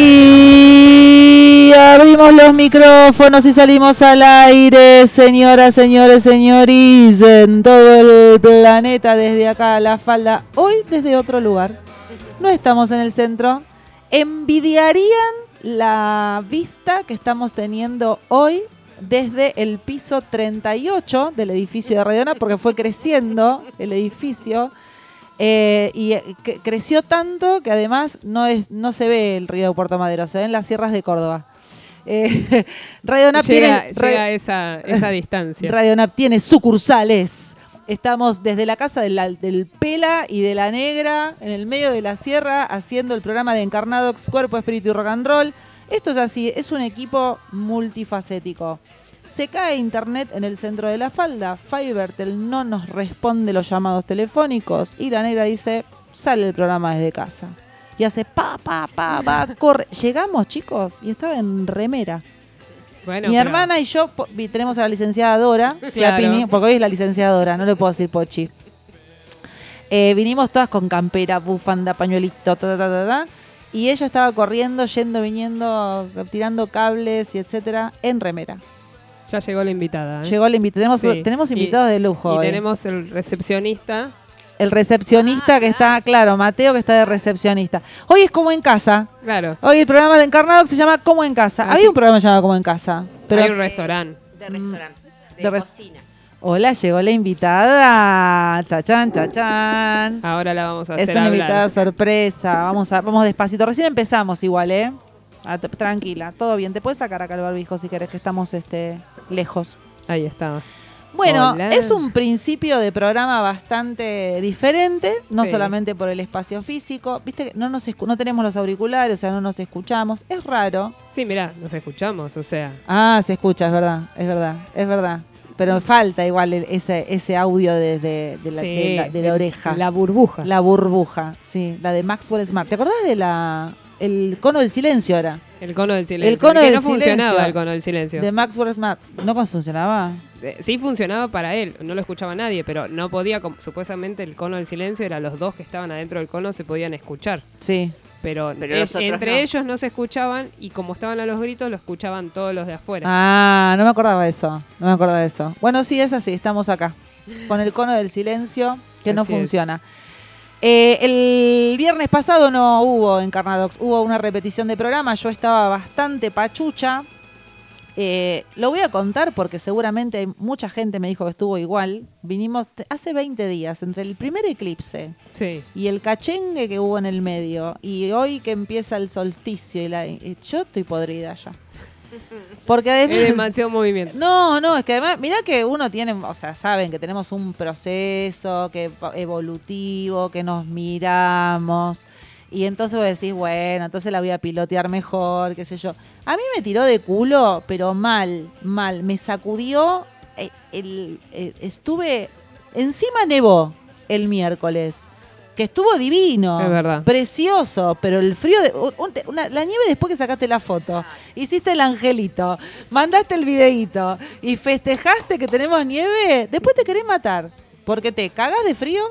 Y abrimos los micrófonos y salimos al aire, señoras, señores, señores, en todo el planeta, desde acá a la falda. Hoy desde otro lugar. No estamos en el centro. Envidiarían la vista que estamos teniendo hoy desde el piso 38 del edificio de Radiona, porque fue creciendo el edificio. Eh, y eh, cre- creció tanto que además no, es, no se ve el río de Puerto Madero, se ven las sierras de Córdoba. Eh, Radio Nap llega, tiene, llega Ra- a esa, esa distancia. Radio Nap tiene sucursales. Estamos desde la casa de la- del Pela y de la Negra, en el medio de la sierra, haciendo el programa de Encarnadox, Cuerpo, Espíritu y Rock and Roll. Esto es así, es un equipo multifacético. Se cae internet en el centro de la falda, Fivertel no nos responde los llamados telefónicos y la negra dice, sale el programa desde casa. Y hace pa, pa, pa, pa, corre. Llegamos, chicos, y estaba en remera. Bueno, Mi pero- hermana y yo po- vi- tenemos a la licenciada Dora, porque hoy es la licenciada Dora, no le puedo decir Pochi. Eh, vinimos todas con campera, bufanda, pañuelito, ta, ta, ta, ta, ta, y ella estaba corriendo, yendo, viniendo, tirando cables y etcétera, en remera. Ya llegó la invitada. ¿eh? Llegó la invitada. Tenemos, Sí. tenemos Y- invitados de lujo. Y hoy. tenemos el recepcionista. El recepcionista que está, claro, Mateo que está de recepcionista. Hoy es como en casa. Claro. Hoy el programa de Encarnado se llama Como en casa. Ah, Había sí. un programa llamado Como en casa. Pero Hay un restaurante. De restaurante, de, de re- cocina. Hola, llegó la invitada. Chachán, chachán. Ahora la vamos a hacer Es una hablar. invitada sorpresa. Vamos a, vamos despacito. Recién empezamos igual, ¿eh? Ah, tranquila, todo bien. Te puedes sacar acá el barbijo si querés, que estamos este, lejos. Ahí está. Bueno, Hola. es un principio de programa bastante diferente, no Sí. solamente por el espacio físico. Viste que no, nos no tenemos los auriculares, o sea, no nos escuchamos. Es raro. Sí, mirá, nos escuchamos, o sea. Ah, se escucha, es verdad, es verdad, es verdad. Pero falta igual el- ese, ese audio de, de- de la, sí, de la- de la oreja. La burbuja. La burbuja, sí, la de Maxwell Smart. ¿Te acordás de la el cono del silencio ahora? El cono del silencio. El cono del no funcionaba el cono del silencio. De Maxwell Smart. ¿No funcionaba? Eh, Sí funcionaba para él, no lo escuchaba nadie, pero no podía, supuestamente el cono del silencio era los dos que estaban adentro del cono se podían escuchar, Sí. pero, entre no. ellos no se escuchaban y como estaban a los gritos lo escuchaban todos los de afuera. Ah, no me acordaba de eso. No me acordaba de eso. Bueno, sí, es así. Estamos acá. Con el cono del silencio que no es. Eh, el viernes pasado no hubo Encarnadox, hubo una repetición de programa. Yo estaba bastante pachucha. Eh, lo voy a contar porque seguramente mucha gente me dijo que estuvo igual. Vinimos hace 20 días, entre el primer eclipse Sí, y el cachengue que hubo en el medio, y hoy que empieza el solsticio, y la, y yo estoy podrida ya. Porque además... es demasiado movimiento. No, no, es que además, mirá que uno tiene, o sea, saben que tenemos un proceso que evolutivo, que nos miramos. Y entonces vos decís, bueno, entonces la voy a pilotear mejor, qué sé yo. A mí me tiró de culo, pero mal, mal. Me sacudió. eh, el- eh, estuve. Encima nevó el miércoles. Que estuvo divino. Es verdad. Precioso, pero el frío. De, un- un- una- la nieve después que sacaste la foto. Hiciste el angelito. Mandaste el videíto. Y festejaste que tenemos nieve. Después te querés matar. Porque te cagas de frío.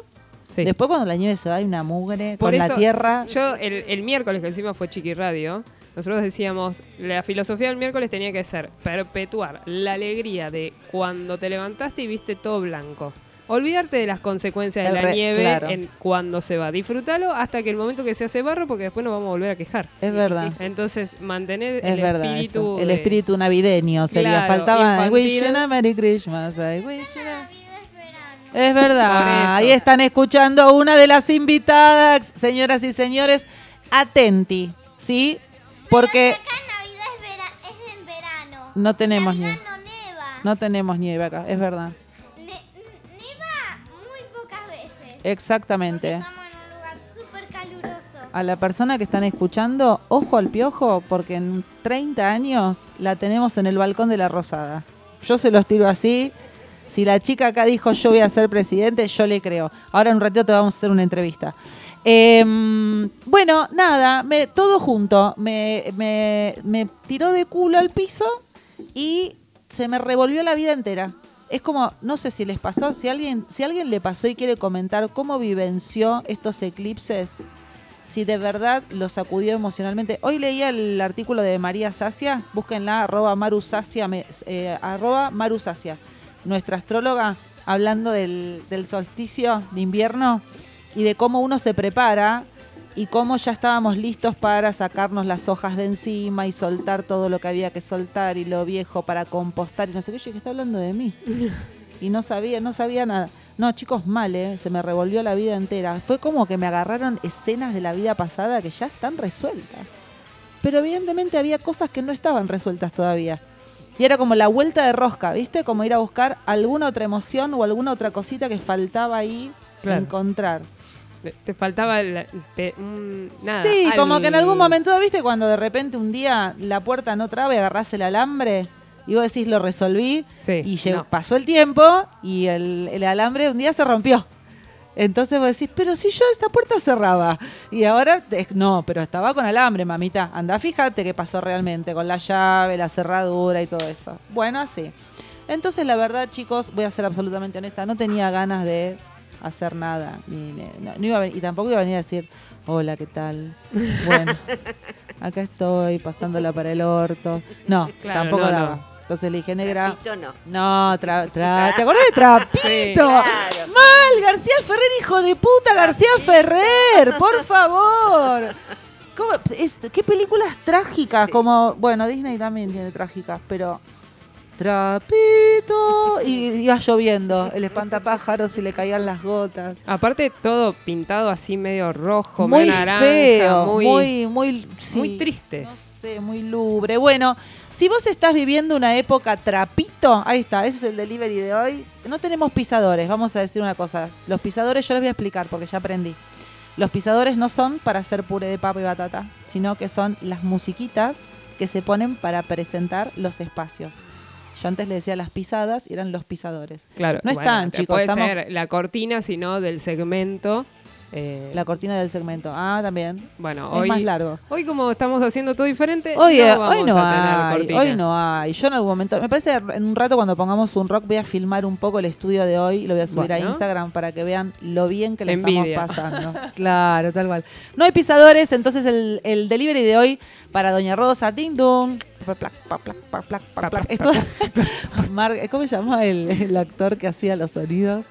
Sí. Después cuando la nieve se va hay una mugre Por con la eso, tierra. Yo, el, el miércoles que encima fue Chiqui Radio, nosotros decíamos, la filosofía del miércoles tenía que ser perpetuar la alegría de cuando te levantaste y viste todo blanco. Olvidarte de las consecuencias de la re- nieve claro. en cuando se va. Disfrútalo hasta que el momento que se hace barro, porque después nos vamos a volver a quejar. Es verdad. Entonces, mantener Es el verdad espíritu. eso. El de- espíritu navideño sería. Claro, Faltaba I wish you a Merry Christmas. I wish you a- La vida es verdad. Ahí están escuchando a una de las invitadas, señoras y señores. Atenti, ¿sí? Porque Acá en Navidad es, vera- es en verano. no tenemos En nieve. No neva. No tenemos nieve acá, es verdad. Ne- neva muy pocas Exactamente. Estamos en un lugar súper caluroso. A la persona que están escuchando, ojo al piojo, porque en 30 años la tenemos en el balcón de la Rosada. Yo se los tiro así. Si la chica acá dijo yo voy a ser presidente, yo le creo. Ahora en un ratito te vamos a hacer una entrevista. Em, bueno, nada, me, todo junto. Me, me- me tiró de culo al piso y se me revolvió la vida entera. Es como, no sé si les pasó, si alguien, si alguien le pasó y quiere comentar cómo vivenció estos eclipses, si de verdad lo sacudió emocionalmente. Hoy leía el artículo de María Sacia, búsquenla, arroba Maru Sacia, eh, arroba Maru Sacia, nuestra astróloga, hablando del, del solsticio de invierno y de cómo uno se prepara y cómo ya estábamos listos para sacarnos las hojas de encima y soltar todo lo que había que soltar y lo viejo para compostar y no sé qué. Yo dije, está hablando de mí. Y no sabía, no sabía nada. No, chicos, mal, ¿eh? se me revolvió la vida entera. Fue como que me agarraron escenas de la vida pasada que ya están resueltas. Pero evidentemente había cosas que no estaban resueltas todavía. Y era como la vuelta de rosca, ¿viste? Como ir a buscar alguna otra emoción o alguna otra cosita que faltaba ahí Claro. encontrar. Te- faltaba la- pe- un- nada. sí, como que en algún momento, ¿viste? Cuando de repente un día la puerta no traba y agarrás el alambre y vos decís lo resolví Sí, y llegó- no. pasó el tiempo y el, el alambre un día se rompió. Entonces vos decís, pero si yo esta puerta cerraba. Y ahora, no, pero estaba con alambre, mamita. Anda, fíjate qué pasó realmente con la llave, la cerradura y todo eso. Bueno, así. Entonces, la verdad, chicos, voy a ser absolutamente honesta, no tenía ganas de hacer nada. Ni, ni- no, no iba a y tampoco iba a venir a decir, hola, ¿qué tal? Bueno, acá estoy pasándola para el orto. No, Claro, tampoco no, daba. no. Entonces le dije, negra, Trapito no. no, tra- tra- ¿te acordás de Trapito? Sí. Claro. Mal, García Ferrer, hijo de puta, García Ferrer, por favor. ¿Cómo? Es- ¿Qué películas trágicas? Sí. Como, bueno, Disney también tiene trágicas, pero Trapito y iba lloviendo, el espantapájaros y le caían las gotas. Aparte, todo pintado así medio rojo, muy medio naranja, feo, muy, muy, muy, sí. muy triste. No sé, muy lubre. Bueno, si vos estás viviendo una época trapito, ahí está, ese es el delivery de hoy. No tenemos pisadores, vamos a decir una cosa. Los pisadores yo les voy a explicar porque ya aprendí. Los pisadores no son para hacer puré de papa y batata, sino que son las musiquitas que se ponen para presentar los espacios. Yo antes le decía las pisadas y eran los pisadores. Claro, No bueno, están, te chicos, Puede estamos- ser la cortina, sino del segmento. eh, La cortina del segmento. Ah, también. bueno, es hoy, más largo. hoy como estamos haciendo todo diferente, Hoy, eh, no vamos hoy no a tener hay, cortina. hoy no hay. Yo en algún momento, me parece que en un rato cuando pongamos un rock voy a filmar un poco el estudio de hoy y lo voy a subir a. Instagram para que vean lo bien que le Envidia. estamos pasando. claro, tal cual. No hay pisadores, entonces el, el delivery de hoy para Doña Rosa, ding dong. Plac, plac, plac. Esto- ¿Cómo se llama el, el actor que hacía los sonidos?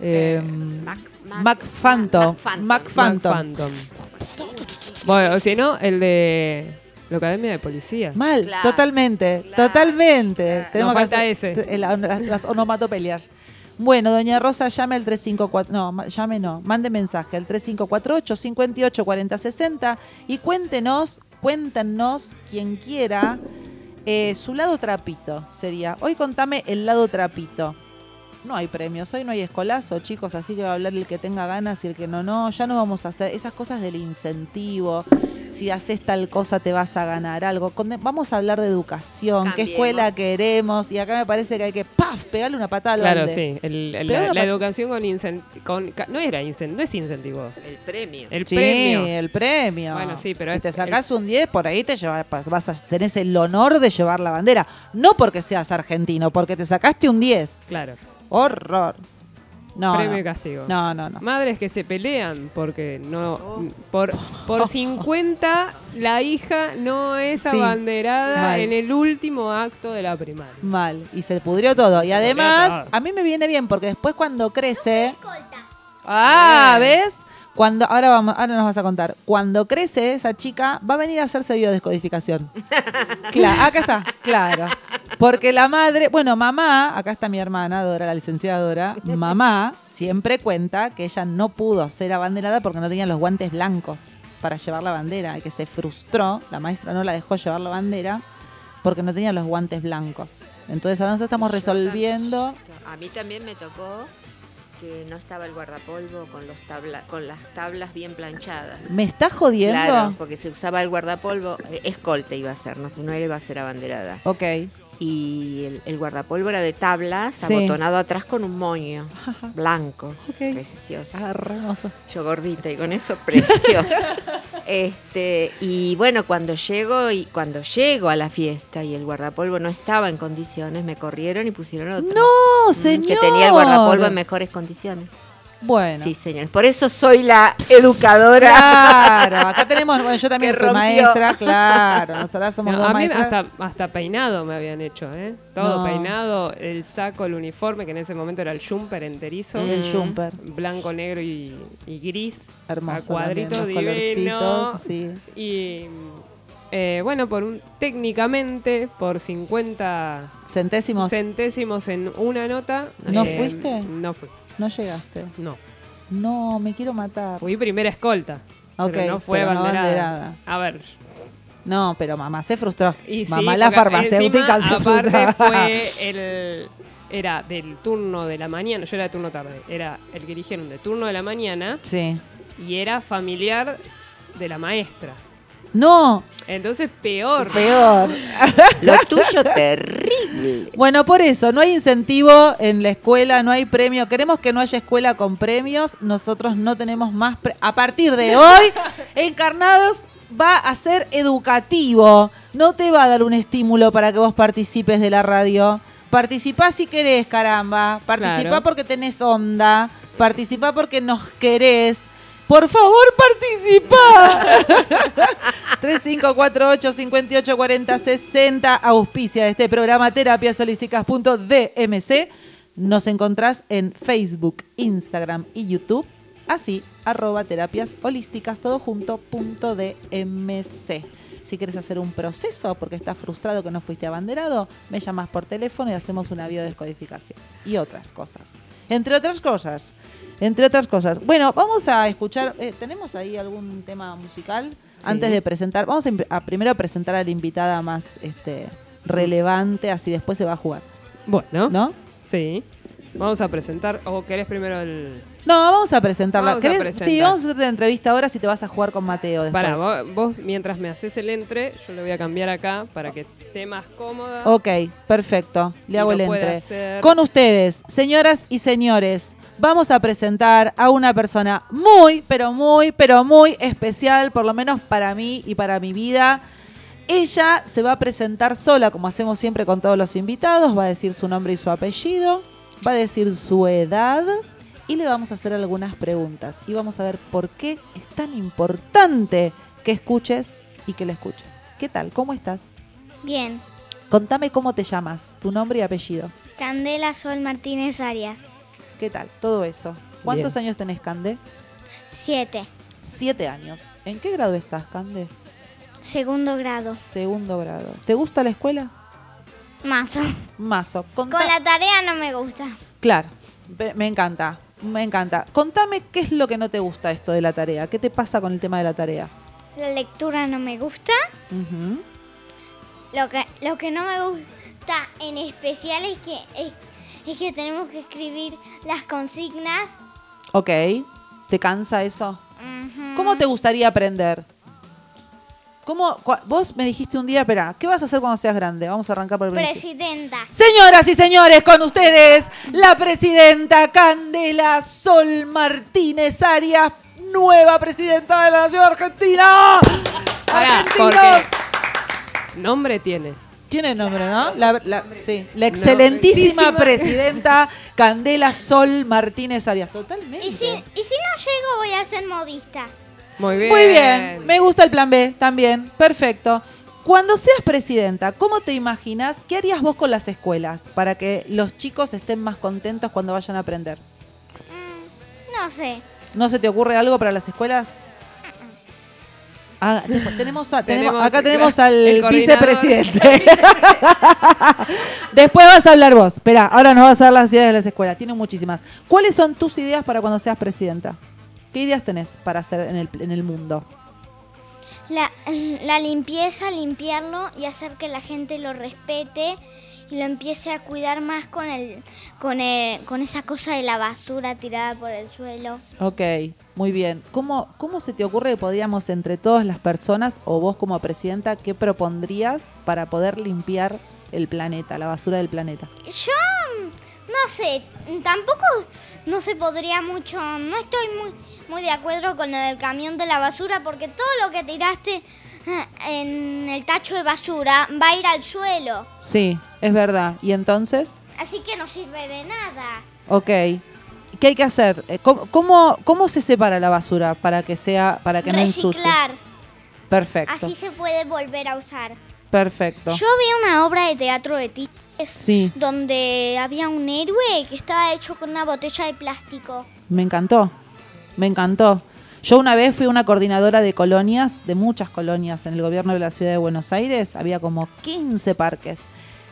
Eh, Mac, Mac Phantom. Mac Mac Phantom. Bueno, si no, el de la Academia de Policía. Mal, Claro, totalmente, claro, totalmente. claro. Tenemos Nos que falta hacer ese. el- las, las onomatopelias. Bueno, doña Rosa, llame al 354, no, llame no, mande mensaje al 3548 58 40 60 y cuéntenos, cuéntenos quien quiera eh, su lado trapito sería. Hoy contame el lado trapito. No hay premios, hoy no hay escolazo, chicos, así que va a hablar el que tenga ganas y el que no, no. Ya no vamos a hacer esas cosas del incentivo. Si haces tal cosa te vas a ganar algo. Vamos a hablar de educación, qué escuela queremos. Y acá me parece que hay que, ¡paf!, pegarle una patada al Claro, balde. sí. el- la, educación con. No era incentivo, no es incentivo. El premio. El Sí, premio. el premio. Bueno, sí, pero si es- te sacás un 10, por ahí te llevas, vas a tenés el honor de llevar la bandera. No porque seas argentino, porque te sacaste un 10. Claro. Horror. No. premio no. y castigo. No, no, no. Madres que se pelean porque no por por 50 la hija no es Sí, abanderada mal. en el último acto de la primaria. Mal. Y se pudrió todo. Y además, todo. a mí me viene bien porque después cuando crece. Escolta. Ah. ¿ves? Cuando, ahora, vamos, ahora nos vas a contar. Cuando crece esa chica, va a venir a hacerse biodescodificación. claro, acá está, claro. Porque la madre, bueno, mamá, acá está mi hermana, Dora, la licenciada Dora, mamá siempre cuenta que ella no pudo ser abanderada porque no tenía los guantes blancos para llevar la bandera y que se frustró, la maestra no la dejó llevar la bandera porque no tenía los guantes blancos. Entonces ahora nosotros estamos resolviendo A mí también me tocó que no estaba el guardapolvo con, los tabla, con las tablas bien planchadas. ¿Me está jodiendo? Claro, porque se usaba el guardapolvo, eh, escolta iba a ser, no, no iba a ser abanderada. Ok. Y el, el guardapolvo era de tablas, Sí. abotonado atrás con un moño blanco, precioso. Ah, hermoso. Yo gordita y con eso precioso. este, y bueno, cuando llego y cuando llego a la fiesta y el guardapolvo no estaba en condiciones, me corrieron y pusieron otro. No, Mm, señor. Que tenía el guardapolvo en mejores condiciones. Bueno. Sí, señor. Por eso soy la educadora. Claro, acá tenemos, bueno, yo también fui maestra, claro, nosotras somos No, dos a mí maestras. hasta, hasta peinado me habían hecho, ¿eh? Todo No. peinado, el saco, el uniforme, que en ese momento era el jumper enterizo. El Mm. jumper, Blanco, negro y, y gris. hermoso A cuadrito también, los divino. colorcitos, así. Y eh, bueno, por un, técnicamente, por 50 Centésimos, centésimos en una nota. eh, ¿No fuiste? No fui, no llegaste. no. No, me quiero matar. Fui primera escolta. Ok, pero no fue pero no banderada. banderada. A ver, No, pero mamá se frustró. Y sí, mamá la farmacéutica encima, se aparte fue el era del turno de la mañana, yo era de turno tarde, era el que eligieron de turno de la mañana Sí. y era familiar de la maestra. No, Entonces peor. peor. Lo tuyo terrible. Bueno, por eso, no hay incentivo en la escuela, no hay premio. Queremos que no haya escuela con premios. Nosotros no tenemos más. pre- a partir de hoy, Encarnados va a ser educativo. No te va a dar un estímulo para que vos participes de la radio. Participá si querés, caramba. Participá Claro. porque tenés onda. Participá porque nos querés. Por favor, participa. 3548-5840-60, auspicia de este programa terapiasholísticas.dmc. Nos encontrás en Facebook, Instagram y YouTube. Así, arroba terapias holísticas, todo junto, punto DMC. Si quieres hacer un proceso porque estás frustrado que no fuiste abanderado, me llamas por teléfono y hacemos una biodescodificación. Y otras cosas. Entre otras cosas. Entre otras cosas. Bueno, vamos a escuchar. eh, ¿Tenemos ahí algún tema musical? Antes de presentar. Vamos a, a primero presentar a la invitada más este, relevante, así después se va a jugar. Bueno, ¿No? sí. Vamos a presentar, o querés primero el... No, vamos a presentarla. Vamos a presentar. Sí, vamos a hacer la entrevista ahora si te vas a jugar con Mateo después. Para, vos, vos mientras me haces el entre, yo le voy a cambiar acá para que esté más cómoda. Ok, perfecto. Le Y hago el entre. hacer. Con ustedes, señoras y señores, vamos a presentar a una persona muy, pero muy, pero muy especial, por lo menos para mí y para mi vida. Ella se va a presentar sola, como hacemos siempre con todos los invitados, va a decir su nombre y su apellido, va a decir su edad y le vamos a hacer algunas preguntas. Y vamos a ver por qué es tan importante que escuches y que la escuches. ¿Qué tal? ¿Cómo estás? Bien. Contame cómo te llamas, tu nombre y apellido. Candela Sol Martínez Arias. ¿Qué tal? Todo eso. ¿Cuántos Bien. años tenés, Cande? Siete. Siete años. ¿En qué grado estás, Cande? Segundo grado. Segundo grado. ¿Te gusta la escuela? Mazo. Mazo. Con la tarea no me gusta. Claro, me encanta, me encanta. Contame qué es lo que no te gusta esto de la tarea. ¿Qué te pasa con el tema de la tarea? La lectura no me gusta. Lo que, lo que no me gusta en especial es que, es, es que tenemos que escribir las consignas. Ok. ¿Te cansa eso? ¿Cómo te gustaría aprender? ¿Cómo, vos me dijiste un día, espera, ¿qué vas a hacer cuando seas grande? Vamos a arrancar por el principio. Presidenta. Señoras y señores, con ustedes la presidenta Candela Sol Martínez Arias, nueva presidenta de la Nación Argentina. Pará, Argentinos. porque nombre tiene. Tiene nombre, ¿no? La, la- sí, la excelentísima Excelentísima. presidenta Candela Sol Martínez Arias. Totalmente. Y si, y si no llego voy a ser modista. Muy bien. Muy bien, me gusta el plan B también, perfecto. Cuando seas presidenta, ¿cómo te imaginas? ¿Qué harías vos con las escuelas para que los chicos estén más contentos cuando vayan a aprender? Mm, no sé. ¿No se te ocurre algo para las escuelas? Ah, tenemos, a- tenemos- Tenemos- acá tenemos al vicepresidente. Después vas a hablar vos. Espera, ahora nos vas a dar las ideas de las escuelas. Tiene muchísimas. ¿Cuáles son tus ideas para cuando seas presidenta? ¿Qué ideas tenés para hacer en el, en el mundo? La, la limpieza, limpiarlo y hacer que la gente lo respete y lo empiece a cuidar más con el, con el, con esa cosa de la basura tirada por el suelo. Ok, muy bien. ¿Cómo, ¿Cómo se te ocurre que podríamos entre todas las personas o vos como presidenta, qué propondrías para poder limpiar el planeta, la basura del planeta? Yo mm, no sé, tampoco no se podría mucho, no estoy muy, muy de acuerdo con lo del camión de la basura porque todo lo que tiraste eh, en el tacho de basura va a ir al suelo, Sí, es verdad. ¿Y entonces? así que no sirve de nada. Ok. ¿Qué hay que hacer? Eh, ¿Cómo, cómo, cómo se separa la basura para que sea para que no ensucie? Reciclar. Perfecto. Así se puede volver a usar. Perfecto. Yo vi una obra de teatro de ti Sí, donde había un héroe que estaba hecho con una botella de plástico. me encantó. Me encantó. Yo una vez fui una coordinadora de colonias, de muchas colonias en el gobierno de la ciudad de Buenos Aires. Había como 15 parques.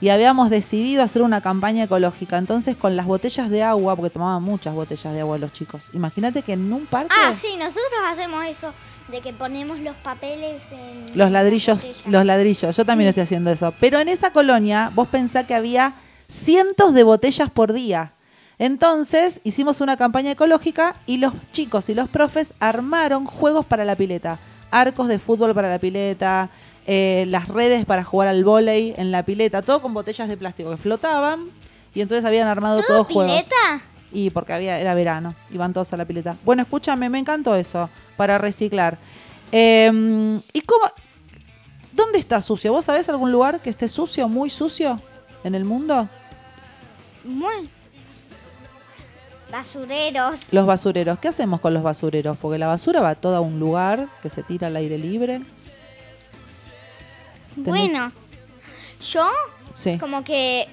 Y habíamos decidido hacer una campaña ecológica. Entonces, con las botellas de agua, porque tomaban muchas botellas de agua los chicos. Imagínate que en un parque. Ah, sí, nosotros hacemos eso, de que ponemos los papeles en... Los ladrillos, los ladrillos. Yo también Sí. estoy haciendo eso. Pero en esa colonia, vos pensá que había cientos de botellas por día. Entonces hicimos una campaña ecológica y los chicos y los profes armaron juegos para la pileta. Arcos de fútbol para la pileta, eh, las redes para jugar al vóley en la pileta, todo con botellas de plástico que flotaban. Y entonces habían armado ¿Todo todos juegos. pileta? Y porque había, era verano, iban todos a la pileta. Bueno, escúchame, me encantó eso, para reciclar. Eh, ¿Y cómo? ¿Dónde está sucio? ¿Vos sabés algún lugar que esté sucio, muy sucio en el mundo? Muy... Basureros. Los basureros. ¿Qué hacemos con los basureros? Porque la basura va toda a un lugar que se tira al aire libre. Tenés- Bueno, yo Sí. como que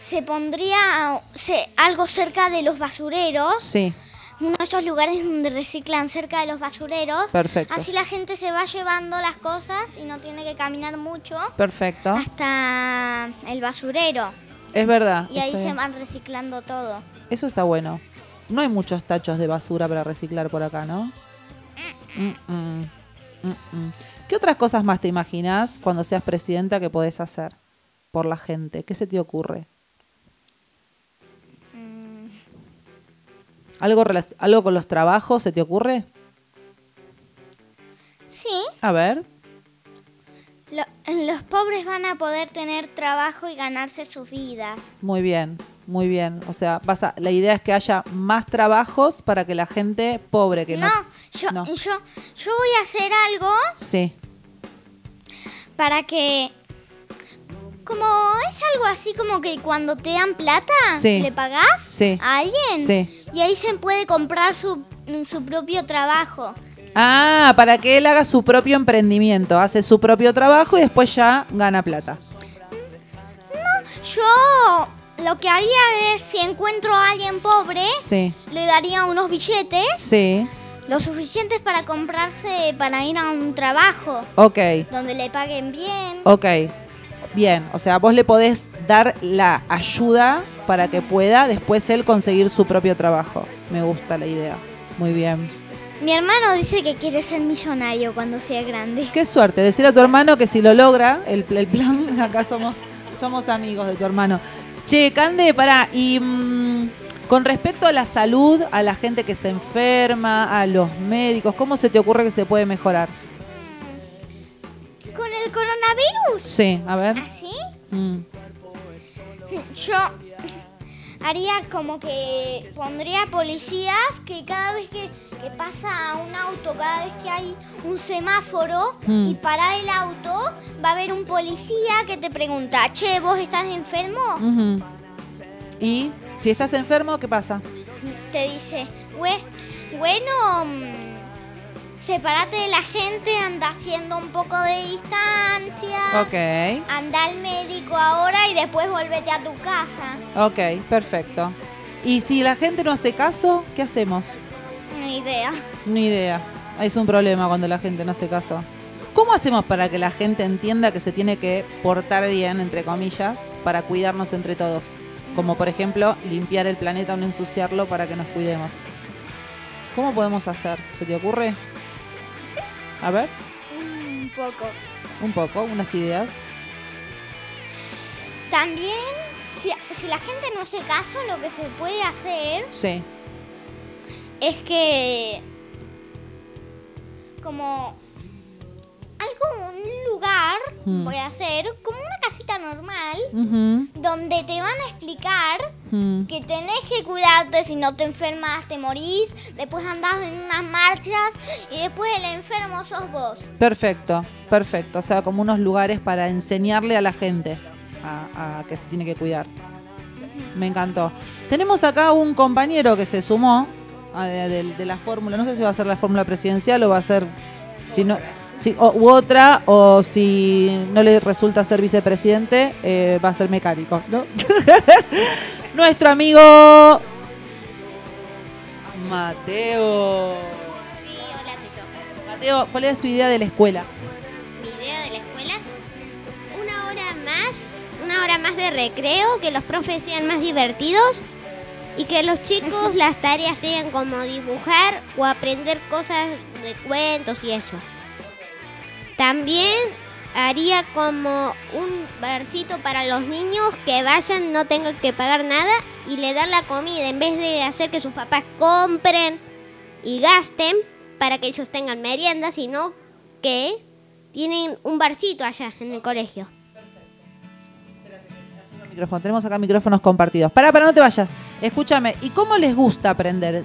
se pondría se- algo cerca de los basureros, Sí, uno de esos lugares donde reciclan cerca de los basureros. perfecto. Así la gente se va llevando las cosas y no tiene que caminar mucho Perfecto. hasta el basurero. Es verdad. Y ahí se bien. van reciclando todo. Eso está bueno. No hay muchos tachos de basura para reciclar por acá, ¿no? Mm, mm, mm. ¿Qué otras cosas más te imaginas cuando seas presidenta que podés hacer por la gente? ¿Qué se te ocurre? Mm, ¿Algo, ¿Algo con los trabajos se te ocurre? Sí, A ver. lo- los pobres van a poder tener trabajo y ganarse sus vidas. Muy bien, muy bien. O sea, vas a- la idea es que haya más trabajos para que la gente pobre que no... No, yo, no. yo, yo voy a hacer algo Sí, para que como es algo así como que cuando te dan plata Sí. le pagás Sí. a alguien Sí. y ahí se puede comprar su, su propio trabajo Ah, para que él haga su propio emprendimiento, hace su propio trabajo y después ya gana plata. yo lo que haría es si encuentro a alguien pobre Sí, le daría unos billetes sí, lo suficientes para comprarse para ir a un trabajo ok, donde le paguen bien ok. Bien, o sea, vos le podés dar la ayuda para que pueda después él conseguir su propio trabajo. Me gusta la idea. Muy bien. mi hermano dice que quiere ser millonario cuando sea grande Qué suerte. Decirle a tu hermano que si lo logra, el, el plan, acá somos, somos amigos de tu hermano. Che, Cande, pará, y mm, con respecto a la salud, a la gente que se enferma, a los médicos, ¿cómo se te ocurre que se puede mejorar? con el coronavirus Sí, a ver. así Mm, Yo haría como que pondría policías que cada vez que, que pasa un auto, cada vez que hay un semáforo Mm. y para el auto, va a haber un policía que te pregunta, che, ¿vos estás enfermo? Y si estás enfermo, ¿qué pasa? Te dice, "Bue- bueno, mm, separate de la gente, anda haciendo un poco de distancia. Ok, Anda al médico ahora y después volvete a tu casa. ok, perfecto. Y si la gente no hace caso, ¿qué hacemos? Ni idea. Ni idea. Es un problema cuando la gente no hace caso. ¿Cómo hacemos para que la gente entienda que se tiene que portar bien, entre comillas, para cuidarnos entre todos? Como por ejemplo, limpiar el planeta o no ensuciarlo para que nos cuidemos. ¿Cómo podemos hacer? ¿Se te ocurre? A ver, Un poco. un poco, unas ideas. También, si, si la gente no hace caso, lo que se puede hacer Sí. es que, como algo, un lugar, Mm. voy a hacer como una casita normal, donde te van a explicar mm. que tenés que cuidarte, si no te enfermas te morís, después andás en unas marchas y después el enfermo sos vos. Perfecto, perfecto. O sea, como unos lugares para enseñarle a la gente a, a que se tiene que cuidar. Me encantó. Tenemos acá un compañero que se sumó a de, de- de la fórmula. No sé si va a ser la fórmula presidencial o va a ser. Si no, si, o- u otra, o si no le resulta ser vicepresidente, eh, va a ser mecánico, ¿no? Nuestro amigo. Mateo. Sí, hola, soy yo. Mateo, ¿cuál es tu idea de la escuela? Mi idea de la escuela, una hora más, una hora más de recreo, que los profes sean más divertidos y que los chicos las tareas sean como dibujar o aprender cosas de cuentos y eso. También haría como un barcito para los niños que vayan, no tengan que pagar nada y le dan la comida en vez de hacer que sus papás compren y gasten para que ellos tengan merienda, sino que tienen un barcito allá en el colegio. Micrófono. Tenemos acá micrófonos compartidos. Para, para, no te vayas. Escúchame, ¿y cómo les gusta aprender?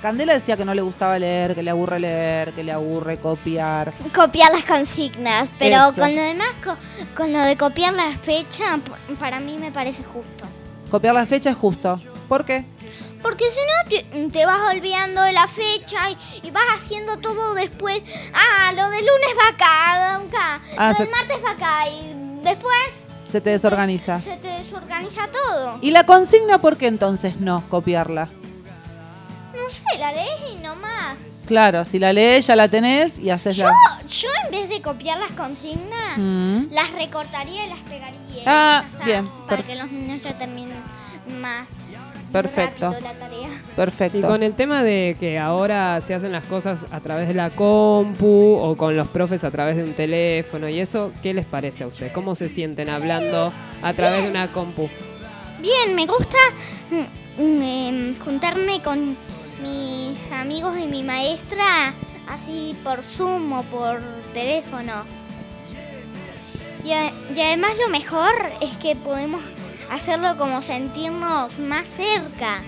Candela decía que no le gustaba leer, que le aburre leer, que le aburre copiar. Copiar las consignas, pero Eso. con lo demás, co- con, lo de copiar la fecha, p- para mí me parece justo. Copiar la fecha es justo. ¿Por qué? Porque si no, te, te vas olvidando de la fecha y, y vas haciendo todo después. Ah, lo del lunes va acá, acá. Ah, lo del martes va acá. Y después Se te desorganiza. se te desorganiza todo. ¿Y la consigna por qué entonces no copiarla? No sé, la lees y no más. Claro, si la lees ya la tenés y haces Yo, la... yo en vez de copiar las consignas, Mm. las recortaría y las pegaría. Ah, bien, Para que los niños ya terminen más Perfecto. la tarea. Y Perfecto. con el tema de que ahora se hacen las cosas a través de la compu o con los profes a través de un teléfono y eso, ¿qué les parece a ustedes? ¿Cómo se sienten hablando a través de una compu? Bien, me gusta mm, mm, em, juntarme con mis amigos y mi maestra así por Zoom o por teléfono. Y, a- y además lo mejor es que podemos hacerlo como sentirnos más cerca.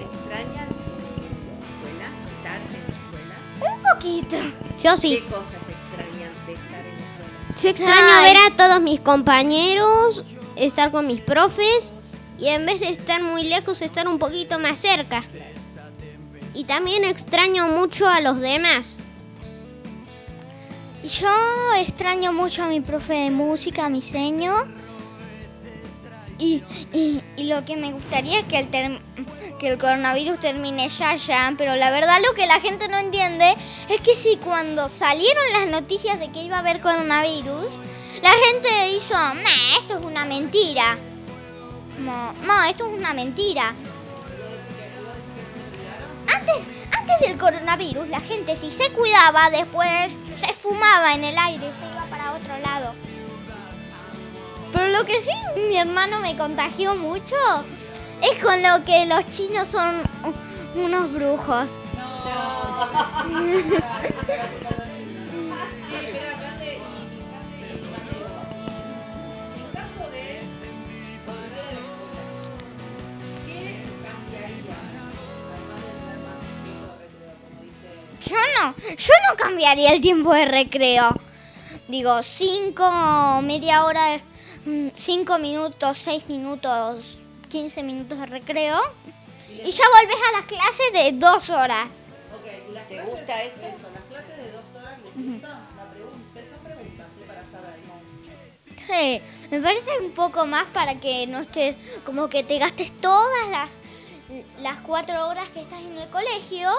¿Extrañan la escuela? ¿Estar en la escuela? Un poquito. Yo sí. ¿Qué cosas extrañan de estar en la escuela? Yo extraño Ay. ver a todos mis compañeros, estar con mis profes y en vez de estar muy lejos, estar un poquito más cerca. Y también extraño mucho a los demás. Yo extraño mucho a mi profe de música, a mi seño. Y, y- lo que me gustaría es que el, que el coronavirus termine ya, ya. Pero la verdad lo que la gente no entiende es que si cuando salieron las noticias de que iba a haber coronavirus, la gente hizo, nah, esto es una mentira. Como, no, esto es una mentira. Antes, antes del coronavirus, la gente si se cuidaba, después se fumaba en el aire, se iba para otro lado. Pero lo que sí mi hermano me contagió mucho es con lo que los chinos son unos brujos. no, yo no cambiaría el tiempo de recreo. Digo, cinco, media hora, mm, cinco minutos, seis minutos, quince minutos de recreo. Y ya volvés a las clases de dos horas. ¿Te gusta eso? Sí, me parece un poco más para que no estés, como que te gastes todas las, las cuatro horas que estás en el colegio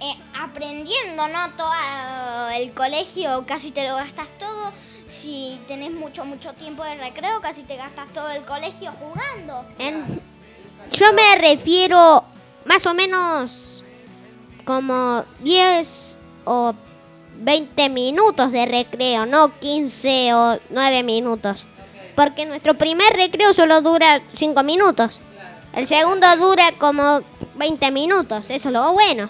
eh, aprendiendo, ¿no? Todo el colegio casi te lo gastas todo. Si tenés mucho, mucho tiempo de recreo, casi te gastas todo el colegio jugando. Yo me refiero más o menos como 10 o 20 minutos de recreo, no 15 o 9 minutos. Porque nuestro primer recreo solo dura 5 minutos. El segundo dura como 20 minutos, eso es lo bueno.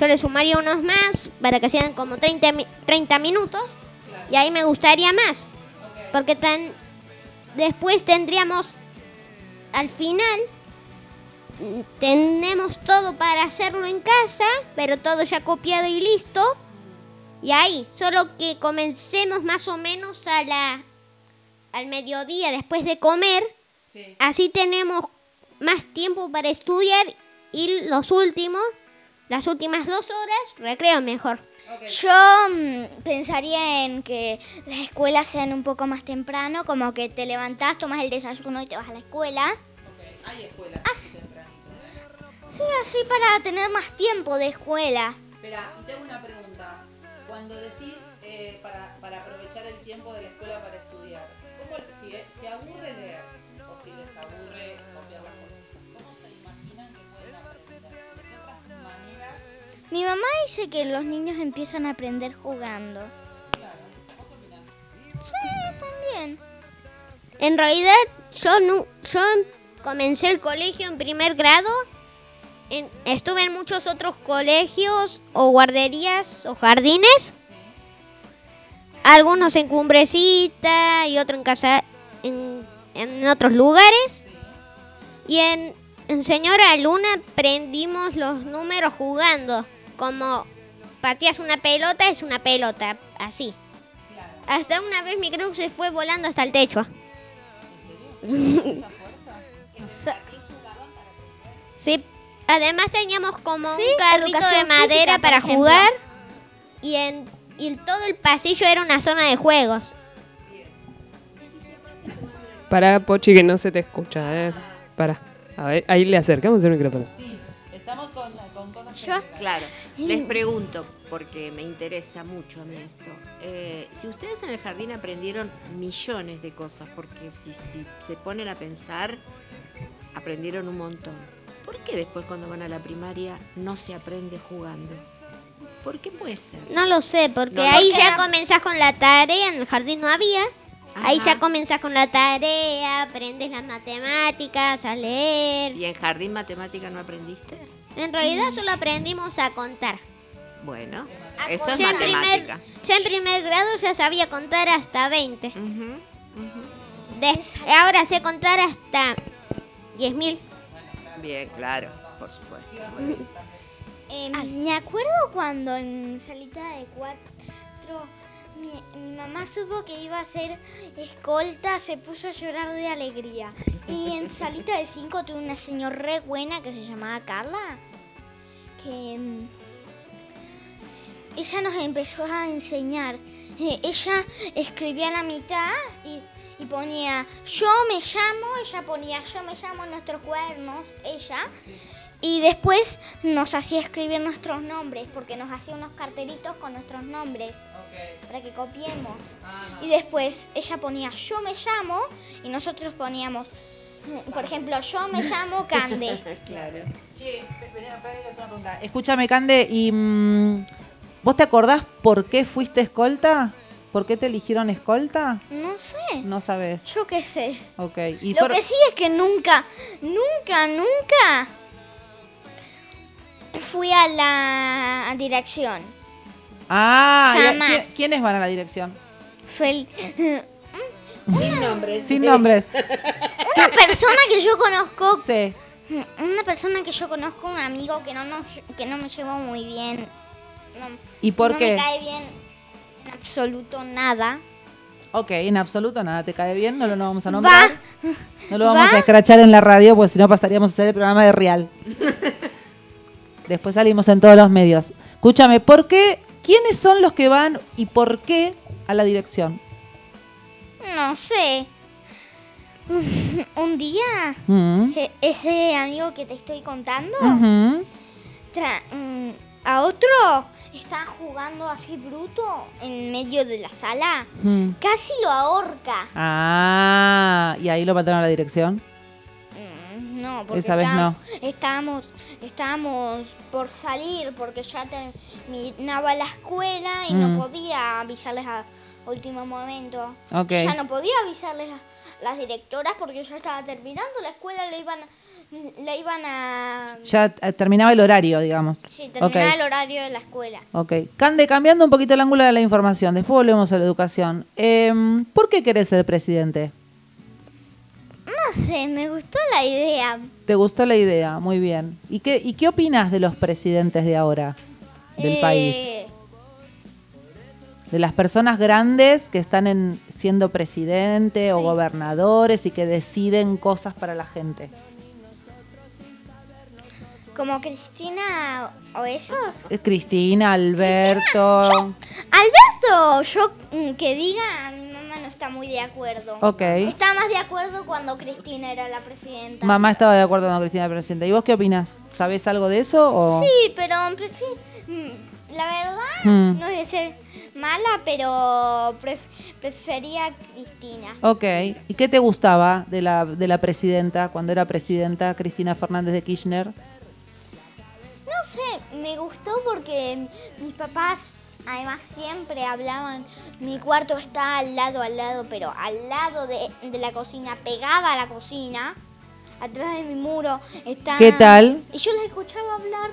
Yo le sumaría unos más para que sean como 30, mi- 30 minutos y ahí me gustaría más. Porque tan después tendríamos al final tenemos todo para hacerlo en casa, pero todo ya copiado y listo. Y ahí, solo que comencemos más o menos a la al mediodía después de comer. Así tenemos más tiempo para estudiar y los últimos, las últimas dos horas, recreo mejor. Yo mm, pensaría en que las escuelas sean un poco más temprano, como que te levantás, tomas el desayuno y te vas a la escuela. Hay escuelas Sí, así para tener más tiempo de escuela. Espera, y tengo una pregunta. Cuando decís eh, para, para aprovechar el tiempo de la escuela para estudiar, ¿cómo, si eh, se aburre leer Mi mamá dice que los niños empiezan a aprender jugando. Sí, también. En realidad, yo, nu- yo comencé el colegio en primer grado. En- estuve en muchos otros colegios o guarderías o jardines. Algunos en Cumbrecita y otros en casa en, en otros lugares. Y en, en Señora Luna aprendimos los números jugando. Como pateas una pelota, es una pelota. Así. Hasta una vez mi cruz se fue volando hasta el techo. Sí, además teníamos como Sí, un carrito de madera física, para ejemplo. jugar y en y todo el pasillo era una zona de juegos. Para Pochi que no se te escucha, eh. Para. A ver, ahí le acercamos el micrófono. Sí, estamos con, con cosas Yo, Claro, les pregunto, porque me interesa mucho a mí esto. Eh, si ustedes en el jardín aprendieron millones de cosas, porque si, si se ponen a pensar, aprendieron un montón. ¿Por qué después cuando van a la primaria no se aprende jugando? ¿Por qué puede ser? No lo sé, porque No lo ahí sé. ya comenzás con la tarea, en el jardín no había. Ahí Ajá. ya comenzás con la tarea, aprendes las matemáticas, a leer. ¿Y en jardín matemática no aprendiste? En realidad solo aprendimos a contar. Bueno, eso es Ya en, primer, matemática. ya en primer grado ya sabía contar hasta 20. Ujú, ujú. De- ahora sé contar hasta 10.000. Bien, claro, por supuesto. eh, me acuerdo cuando en salita de cuatro mi, mamá supo que iba a ser escolta, se puso a llorar de alegría. Y en salita de cinco tuve una señora re buena que se llamaba Carla, que mm, ella nos empezó a enseñar. Eh, ella escribía la mitad y, y ponía yo me llamo, ella ponía yo me llamo nuestros cuadernos, ella. Y después nos hacía escribir nuestros nombres, porque nos hacía unos cartelitos con nuestros nombres para que copiemos. Y después ella ponía yo me llamo y nosotros poníamos, por ejemplo, yo me llamo Cande. Claro. Che, una pregunta. Escúchame, Cande, y mm, ¿vos te acordás por qué fuiste escolta? ¿Por qué te eligieron escolta? No sé, No sabes. yo qué sé. Ok. Y Lo que sí es que nunca, nunca, nunca fui a la dirección. Ah, ¿y a- Jamás. ¿qui- ¿quiénes van a la dirección? Fel- Sin nombres. Sin nombres. Una persona que yo conozco Sí. Una persona que yo conozco, un amigo que no nos, que no me llevó muy bien. No, ¿Y por no qué? me cae bien en absoluto nada. Ok, en absoluto nada te cae bien, no lo no vamos a Va, nombrar. No lo vamos va. a escrachar en la radio, pues si no pasaríamos a hacer el programa de Real. Después salimos en todos los medios. Escúchame, ¿por qué? ¿Quiénes son los que van y por qué a la dirección? no sé. Un día, Mm. e- ese amigo que te estoy contando, mm, a otro está jugando así bruto en medio de la sala. Mm. Casi lo ahorca. Ah, y ahí lo mandaron a la dirección. No, porque Esa vez no. estábamos, estábamos, por salir porque ya terminaba la escuela y Mm. no podía avisarles a último momento. Ya no podía avisarles a las directoras porque ya estaba terminando la escuela, le iban, a- le iban a... Ya eh, terminaba el horario, digamos. Sí, terminaba Ok. el horario de la escuela. Ok. Cande, cambiando un poquito el ángulo de la información, después volvemos a la educación. Em, ¿Por qué querés ser presidente? No sé, me gustó la idea. ¿Te gustó la idea? Muy bien. ¿Y qué, y qué opinas de los presidentes de ahora del Eh, país? de las personas grandes que están en, siendo presidente o gobernadores y que deciden cosas para la gente. Como Cristina o esos. Eh, Cristina, Alberto. Alberto, yo mm, que diga, mi mamá no está muy de acuerdo. Ok. Está más de acuerdo cuando Cristina era la presidenta. Mamá estaba de acuerdo con Cristina presidenta. ¿Y vos qué opinas? ¿Sabés algo de eso? O? Sí, pero prefiero, mm, la verdad Hmm. no es de ser mala, pero pref- prefería a Cristina. Ok. ¿Y qué te gustaba de la, de la presidenta cuando era presidenta Cristina Fernández de Kirchner? No sé, me gustó porque mis papás además siempre hablaban, mi cuarto está al lado, al lado, pero al lado de, de la cocina, pegada a la cocina, atrás de mi muro está... ¿Qué tal? Y yo les escuchaba hablar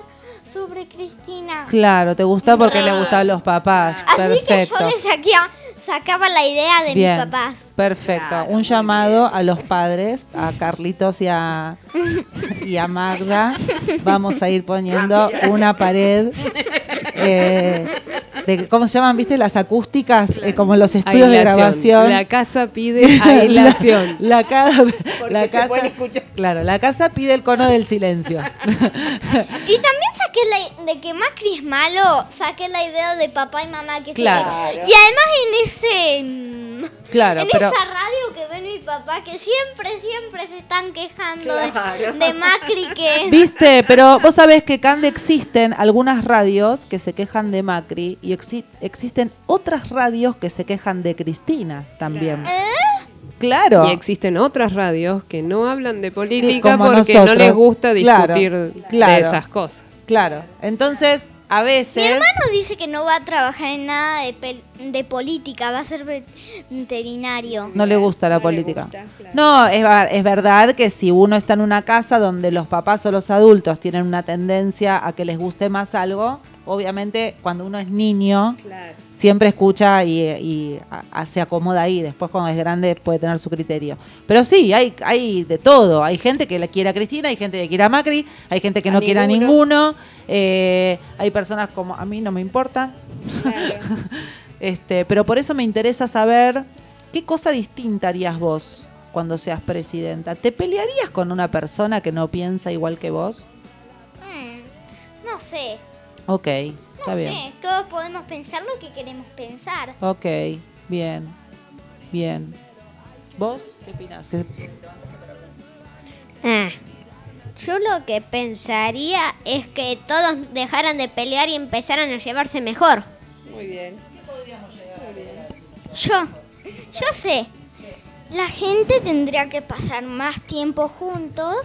sobre Cristina. Claro, te gusta porque le gustaban los papás. Así que Perfecto. yo les saquea- sacaba la idea de Bien. mis papás. Perfecto. Claro, Un llamado a los padres, a Carlitos y a, y a Magda. Vamos a ir poniendo una pared. eh, de, ¿Cómo se llaman? ¿Viste? Las acústicas, eh, como los estudios de grabación. La casa pide aislación. La, la ca- la se casa, pueden escuchar. claro, la casa pide el cono del silencio. Y también la de que Macri es malo, saqué la idea de papá y mamá que se Claro. ve. Y además en ese mm, Claro, en pero esa radio que ven mi papá que siempre siempre se están quejando de- Claro. de, Macri que Viste, pero vos sabés que Cande existen algunas radios que se quejan de Macri y exi- existen otras radios que se quejan de Cristina también. Claro. Y existen otras radios que no hablan de política como porque no les gusta Claro, discutir claro. de esas cosas. Claro. Entonces, a mi veces hermano dice que no va a trabajar en nada de, pel- de política, va a ser veterinario. no le gusta la política. No, es, es verdad que si uno está en una casa donde los papás o los adultos tienen una tendencia a que les guste más algo, obviamente cuando uno es niño siempre escucha y, y a- a- se acomoda ahí. Después cuando es grande puede tener su criterio. Pero sí, hay, hay de todo. Hay gente que la quiere a Cristina, hay gente que quiere a Macri, hay gente que A no quiere a ninguno. eh, hay personas como a mí no me importan. este, pero por eso me interesa saber qué cosa distinta harías vos cuando seas presidenta. ¿Te pelearías con una persona que no piensa igual que vos? Mm, no sé, Ok, está no bien. sé, todos podemos pensar lo que queremos pensar. Ok, bien, bien. ¿Vos qué opinas? ¿Que- Ah, yo lo que pensaría es que todos dejaran de pelear y empezaran a llevarse mejor. Muy bien. Yo, yo sé, la gente tendría que pasar más tiempo juntos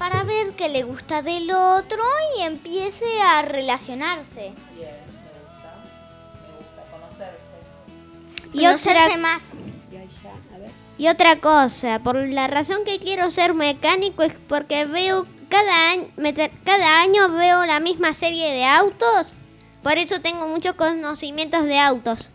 para ver qué le gusta del otro y empiece a relacionarse. Y otra, Conocerse más. y otra cosa, por la razón que quiero ser mecánico es porque veo cada año, cada año veo la misma serie de autos, por eso tengo muchos conocimientos de autos.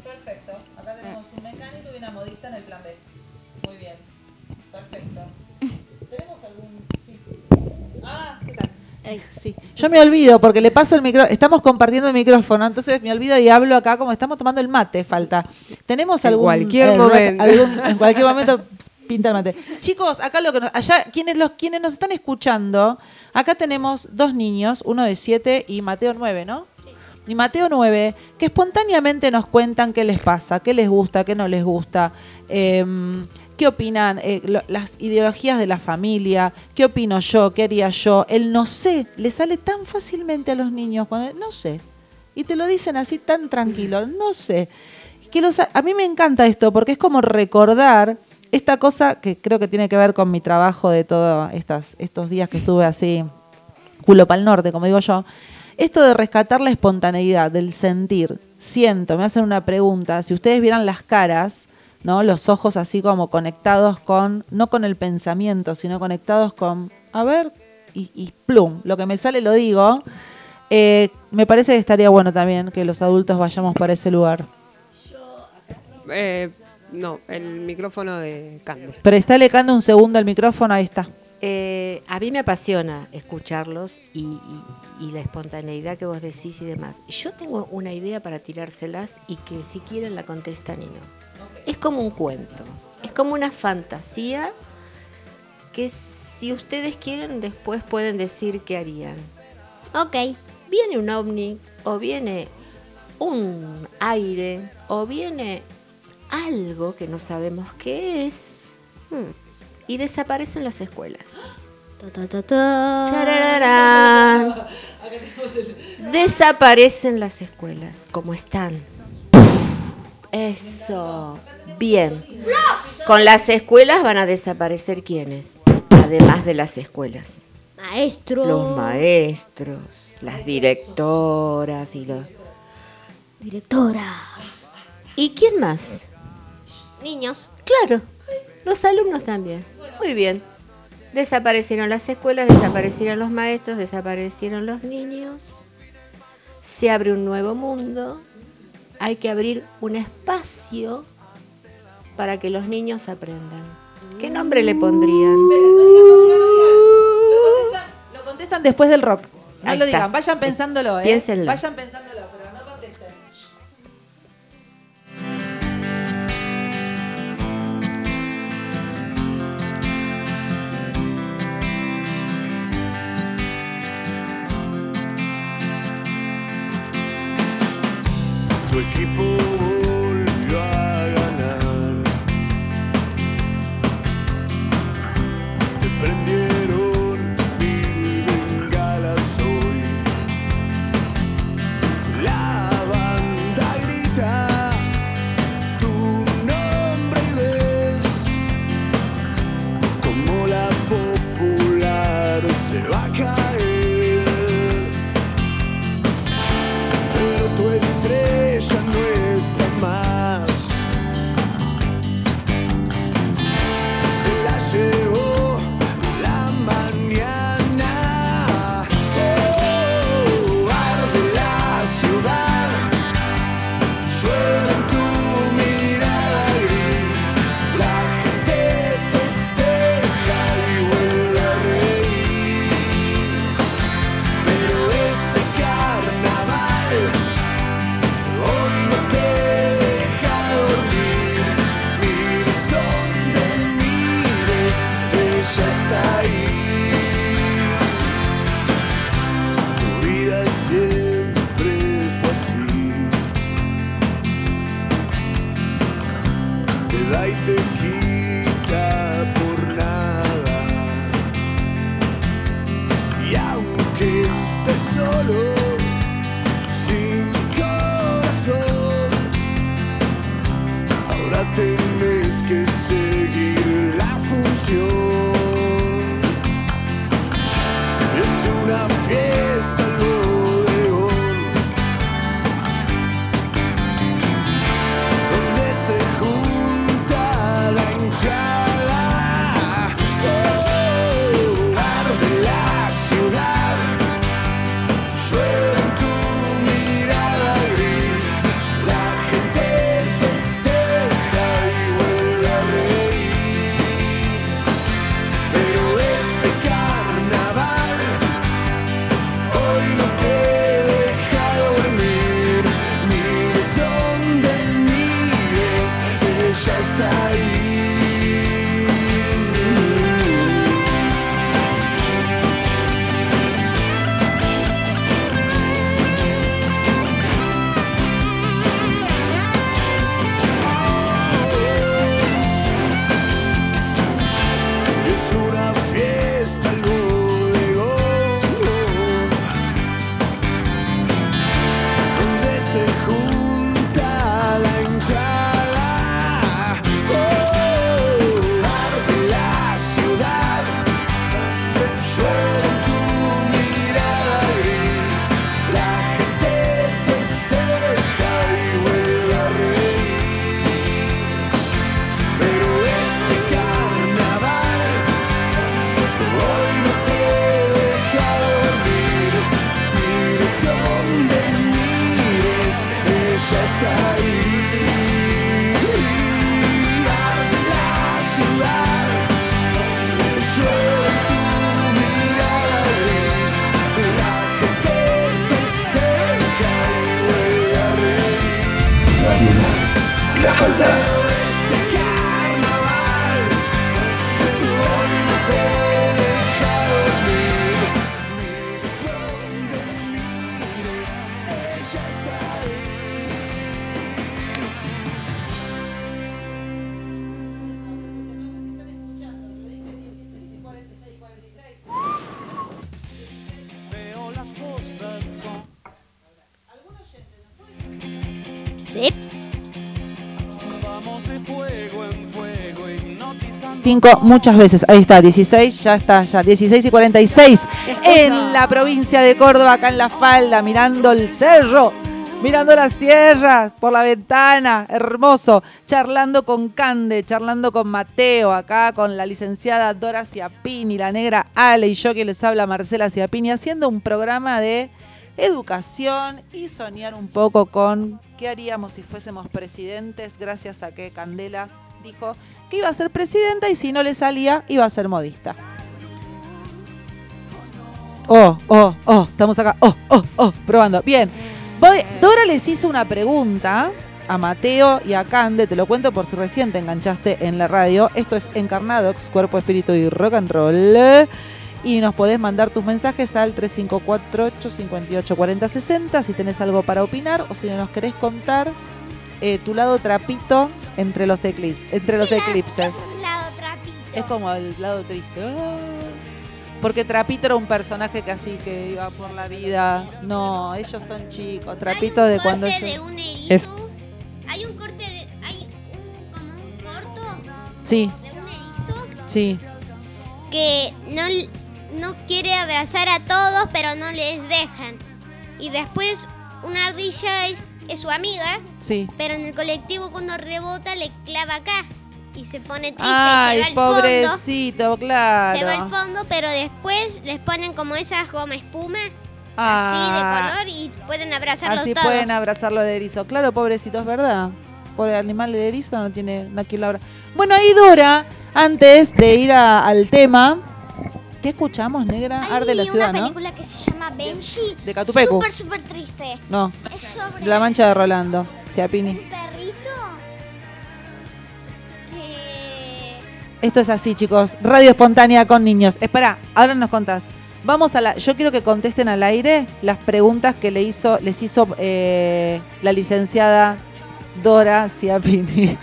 Sí. Yo me olvido porque le paso el micrófono. Estamos compartiendo el micrófono, entonces me olvido y hablo acá como estamos tomando el mate. Falta. ¿Tenemos En algún. cualquier eh, momento. algún- en cualquier momento pinta el mate. Chicos, acá lo que nos, allá quienes los quienes nos están escuchando, acá tenemos dos niños, uno de siete y Mateo nueve, ¿no? Y Mateo 9, que espontáneamente nos cuentan qué les pasa, qué les gusta, qué no les gusta, em, qué opinan, eh, las ideologías de la familia, qué opino yo, qué haría yo. El no sé le sale tan fácilmente a los niños cuando no sé. Y te lo dicen así tan tranquilo, no sé. Que los, a mí me encanta esto porque es como recordar esta cosa que creo que tiene que ver con mi trabajo de todos estos días que estuve así culo para el norte, como digo yo. Esto de rescatar la espontaneidad, del sentir, siento, me hacen una pregunta, si ustedes vieran las caras, ¿no? Los ojos así como conectados con, no con el pensamiento, sino conectados con, a ver, y, y plum, lo que me sale lo digo. Eh, me parece que estaría bueno también que los adultos vayamos para ese lugar. Eh, no, el micrófono de Cande. Prestale cande un segundo al micrófono, ahí está. Eh, a mí me apasiona escucharlos y, y- y la espontaneidad que vos decís y demás. Yo tengo una idea para tirárselas y que si quieren la contestan y no. Es como un cuento, es como una fantasía que si ustedes quieren después pueden decir qué harían. Ok. Viene un ovni o viene un aire o viene algo que no sabemos qué es hmm, y desaparecen las escuelas. Ta, ta, ta, ta. Charararán. Desaparecen las escuelas como están. Eso. Bien. Con las escuelas van a desaparecer quiénes, además de las escuelas. Maestro. Los maestros, las directoras y los... Directoras. ¿Y quién más? Niños. Claro, los alumnos también. Muy bien. Desaparecieron las escuelas, desaparecieron los maestros, desaparecieron los niños. Se abre un nuevo mundo. Hay que abrir un espacio para que los niños aprendan. ¿Qué nombre le pondrían? Lo contestan después del rock. No Ahí lo está. digan, vayan pensándolo, ¿eh? Piénsenlo. Vayan pensándolo, pero no contesten. Tu equipo muchas veces. Ahí está, 16, ya está, ya. 16 y 46 en la provincia de Córdoba, acá en la falda, mirando el cerro, mirando la sierra por la ventana, hermoso, charlando con Cande, charlando con Mateo, acá con la licenciada Dora Ciapini, la negra Ale y yo que les habla Marcela Ciapini, haciendo un programa de educación y soñar un poco con qué haríamos si fuésemos presidentes, gracias a que Candela dijo que iba a ser presidenta y si no le salía, iba a ser modista. Oh, oh, oh, estamos acá. Oh, oh, oh, probando. Bien. Dora les hizo una pregunta a Mateo y a Cande, te lo cuento por si recién te enganchaste en la radio. Esto es Encarnadox, Cuerpo, Espíritu y Rock and Roll. Y nos podés mandar tus mensajes al 354-858-4060 si tenés algo para opinar o si nos querés contar eh, tu lado trapito entre los, eclipses, entre los eclipses. Es un lado trapito. Es como el lado triste. Ah. Porque Trapito era un personaje que así que iba por la vida. No, ellos son chicos. Trapito Hay un de cuando corte yo- de un erizo. Es- Hay un corte de. Hay un, como un corto Sí, de un erizo sí. que no, no quiere abrazar a todos, pero no les dejan. Y después una ardilla es, su amiga, Sí. pero en el colectivo cuando rebota le clava acá. Y se pone triste y Ay, se va al fondo. pobrecito, claro. Se va al fondo, pero después les ponen como esas goma espuma, Ah, así de color, y pueden abrazarlos Así todos. pueden abrazarlo el erizo. Claro, pobrecito, es verdad. Por el animal el erizo no tiene no lo abra. Bueno, ahí Dora, antes de ir a- al tema, ¿qué escuchamos, negra? Hay Arde la ciudad, una ¿no? película que se llama Benji. De Catupecu. Súper, súper triste. No, Es sobre La Mancha de Rolando, un perrito que... Esto es así, chicos. Radio espontánea con niños. Espera, ahora nos contás. Vamos a la. Yo quiero que contesten al aire las preguntas que le hizo, les hizo eh, la licenciada Dora Ciapini.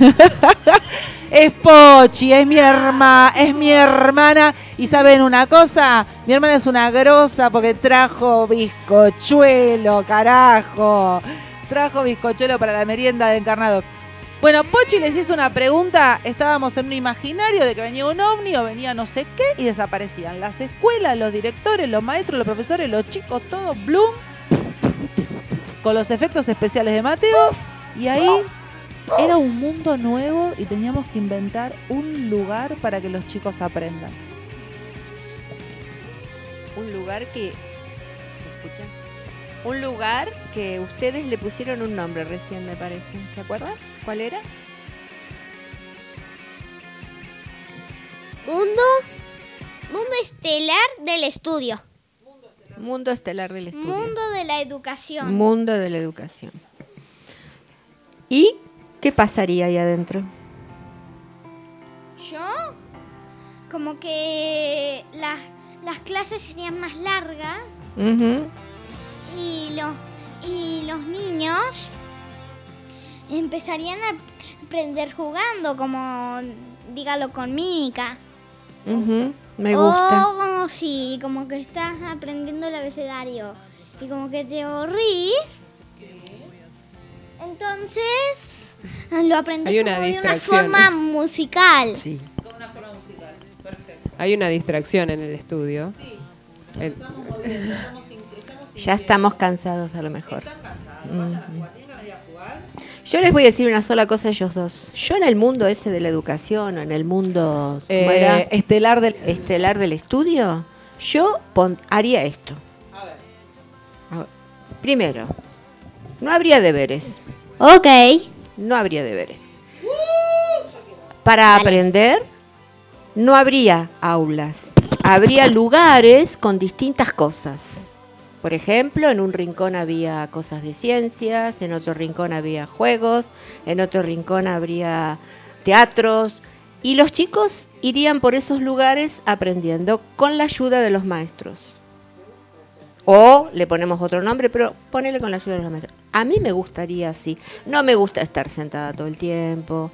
es Pochi, es mi hermana, es mi hermana. Y saben una cosa, mi hermana es una grosa porque trajo bizcochuelo, carajo. Trajo bizcochuelo para la merienda de Encarnadox. Bueno, Pochi les hizo una pregunta. Estábamos en un imaginario de que venía un ovni o venía no sé qué y desaparecían. Las escuelas, los directores, los maestros, los profesores, los chicos, todo bloom. Con los efectos especiales de Mateo. Y ahí era un mundo nuevo y teníamos que inventar un lugar para que los chicos aprendan. Un lugar que. ¿Se escucha? Un lugar que ustedes le pusieron un nombre recién, me parece. ¿Se acuerdan? ¿Cuál era? Mundo, mundo estelar del estudio. Mundo Estelar del Estudio. Mundo de la educación. Mundo de la Educación. ¿Y qué pasaría ahí adentro? Yo, como que las, las clases serían más largas Ujú. y los, y los niños empezarían a aprender jugando, como dígalo con mímica. Ujú, Me gusta. O como si, como que estás aprendiendo el abecedario y como que te aburrís. Entonces lo aprendí Hay una como de una distracción. forma musical. Sí. Hay una distracción en el estudio. El- Ya estamos cansados a lo mejor. Ujú. Yo les voy a decir una sola cosa a ellos dos. Yo en el mundo ese de la educación, o en el mundo ¿cómo Eh, era? estelar del. estelar del estudio, yo pon- haría esto. A ver. Primero, no habría deberes. Ok. No habría deberes. Para aprender, no habría aulas. Habría lugares con distintas cosas. Por ejemplo, en un rincón había cosas de ciencias, en otro rincón había juegos, en otro rincón habría teatros. Y los chicos irían por esos lugares aprendiendo con la ayuda de los maestros. O le ponemos otro nombre, pero ponele con la ayuda de los maestros. A mí me gustaría así. No me gusta estar sentada todo el tiempo.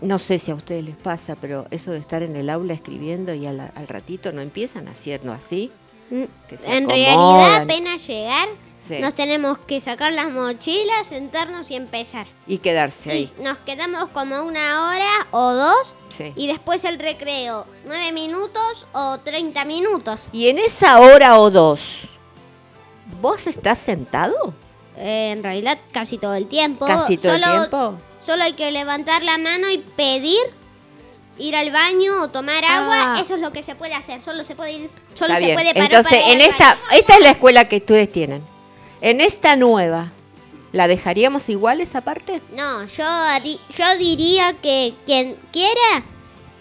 No sé si a ustedes les pasa, pero eso de estar en el aula escribiendo y al, al ratito no empiezan haciendo así. Mm, Que se En acomodan. realidad, apenas llegar, Sí. nos tenemos que sacar las mochilas, sentarnos y empezar. Y quedarse ahí. Y nos quedamos como una hora o dos Sí. y después el recreo, nueve minutos o 30 minutos. Y en esa hora o dos, ¿vos estás sentado? Eh, en realidad casi todo el tiempo. Casi todo solo, el tiempo. Solo hay que levantar la mano y pedir ir al baño o tomar agua. Ah. Eso es lo que se puede hacer. Solo se puede ir, solo Está se bien. puede parar Entonces, para en esta, baño. esta es la escuela que ustedes tienen. En esta nueva, ¿la dejaríamos igual esa parte? No, yo, yo diría que quien quiera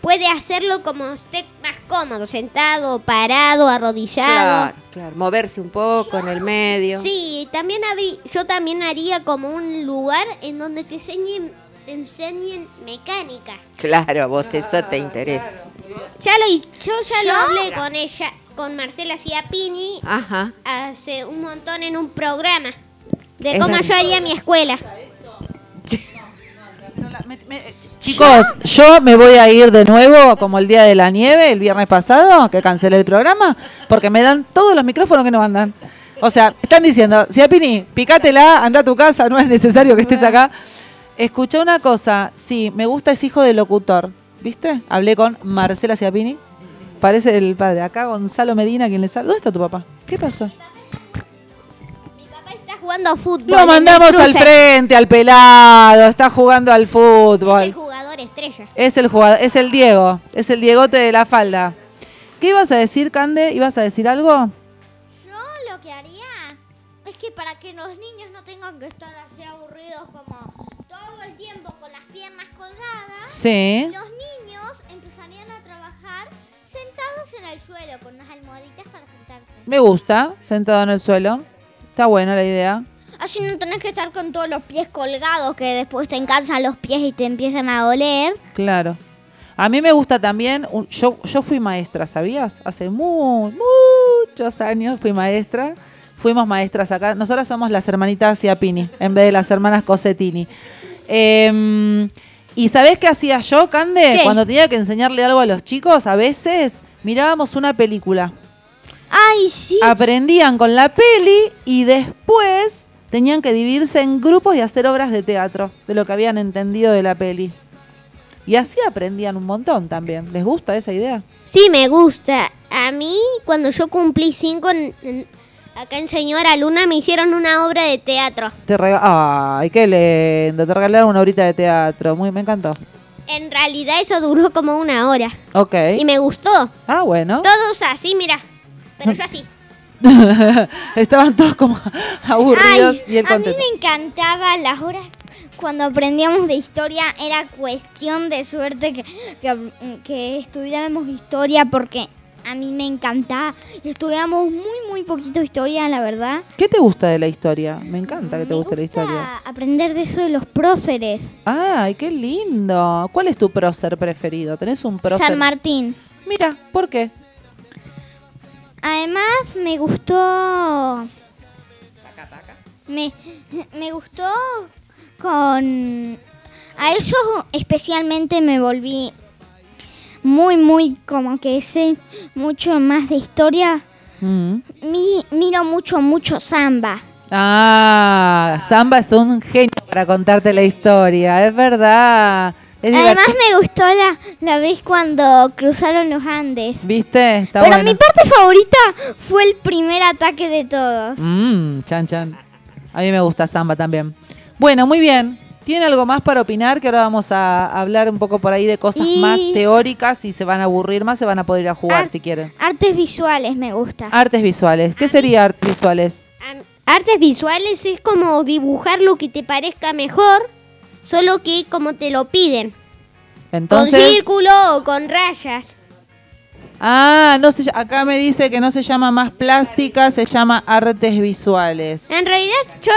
puede hacerlo como esté más cómodo, sentado, parado, arrodillado. Claro, claro. Moverse un poco en el medio. Sí, también harí- yo también haría como un lugar en donde te enseñen, te enseñen mecánica. Claro, a vos eso te interesa. Ya lo, yo ya lo hablé con ella, con Marcela Ciapini, Ajá. hace un montón en un programa de Es cómo yo haría mi escuela. Chicos, yo me voy a ir de nuevo como el día de la nieve, el viernes pasado, que cancelé el programa, porque me dan todos los micrófonos que no mandan. O sea, están diciendo, Ciapini, picátela, anda a tu casa, no es necesario que estés acá. Escuché una cosa, sí, me gusta ese hijo del locutor, ¿viste? Hablé con Marcela Ciapini, parece el padre. Acá Gonzalo Medina, quien le sale. ¿Dónde está tu papá? ¿Qué pasó? Jugando fútbol. Lo mandamos al frente, al pelado, está jugando al fútbol. Es el jugador estrella. Es el jugador, es el Diego, es el Diegote de la falda. ¿Qué ibas a decir, Cande? ¿Ibas a decir algo? Yo lo que haría es que para que los niños no tengan que estar así aburridos como todo el tiempo con las piernas colgadas, Sí. los niños empezarían a trabajar sentados en el suelo con unas almohaditas para sentarse. Me gusta, sentado en el suelo. Está buena la idea. Así no tenés que estar con todos los pies colgados que después te encansan los pies y te empiezan a doler. Claro. A mí me gusta también, yo, yo fui maestra, ¿sabías? Hace mu- muchos años fui maestra. Fuimos maestras acá. Nosotras somos las hermanitas Ciapini, en vez de las hermanas Cosetini. Em, ¿Y sabés qué hacía yo, Cande? ¿Qué? Cuando tenía que enseñarle algo a los chicos, a veces mirábamos una película. Ay, sí. aprendían con la peli y después tenían que dividirse en grupos y hacer obras de teatro de lo que habían entendido de la peli. Y así aprendían un montón también. ¿Les gusta esa idea? Sí, me gusta. A mí, cuando yo cumplí cinco, en- en- acá en Señora Luna me hicieron una obra de teatro. Te rega- Ay, qué lindo. Te regalaron una horita de teatro. Muy, me encantó. En realidad eso duró como una hora. Ok. Y me gustó. Ah, bueno. Todos así, mira. Pero yo así. Estaban todos como aburridos Ay, y él a mí contento. me encantaba las horas cuando aprendíamos de historia. Era cuestión de suerte que, que, que estudiáramos historia porque a mí me encantaba. Estudiamos muy, muy poquito historia, la verdad. ¿Qué te gusta de la historia? Me encanta que te Me guste la historia. aprender de eso de los próceres. Ay, qué lindo. ¿Cuál es tu prócer preferido? ¿Tenés un prócer? San Martín. Mira, ¿por qué? Además, me gustó. Me, me gustó con. A eso especialmente me volví muy, muy como que sé mucho más de historia. Mm. Mi- miro mucho, mucho samba. Ah, Samba es un genio para contarte la historia, es verdad. Además, me gustó la, la vez cuando cruzaron los Andes. ¿Viste? Está Pero bueno. mi parte favorita fue el primer ataque de todos. Mm, chan, chan. A mí me gusta Samba también. Bueno, muy bien. ¿Tiene algo más para opinar? Que ahora vamos a hablar un poco por ahí de cosas Y- más teóricas y se van a aburrir más, se van a poder ir a jugar Ar- si quieren. Artes visuales me gusta. Artes visuales. ¿Qué sería artes visuales? Artes visuales es como dibujar lo que te parezca mejor, solo que como te lo piden. Entonces. Con círculo o con rayas. Ah, no se, acá me dice que no se llama más plástica, se llama artes visuales. En realidad yo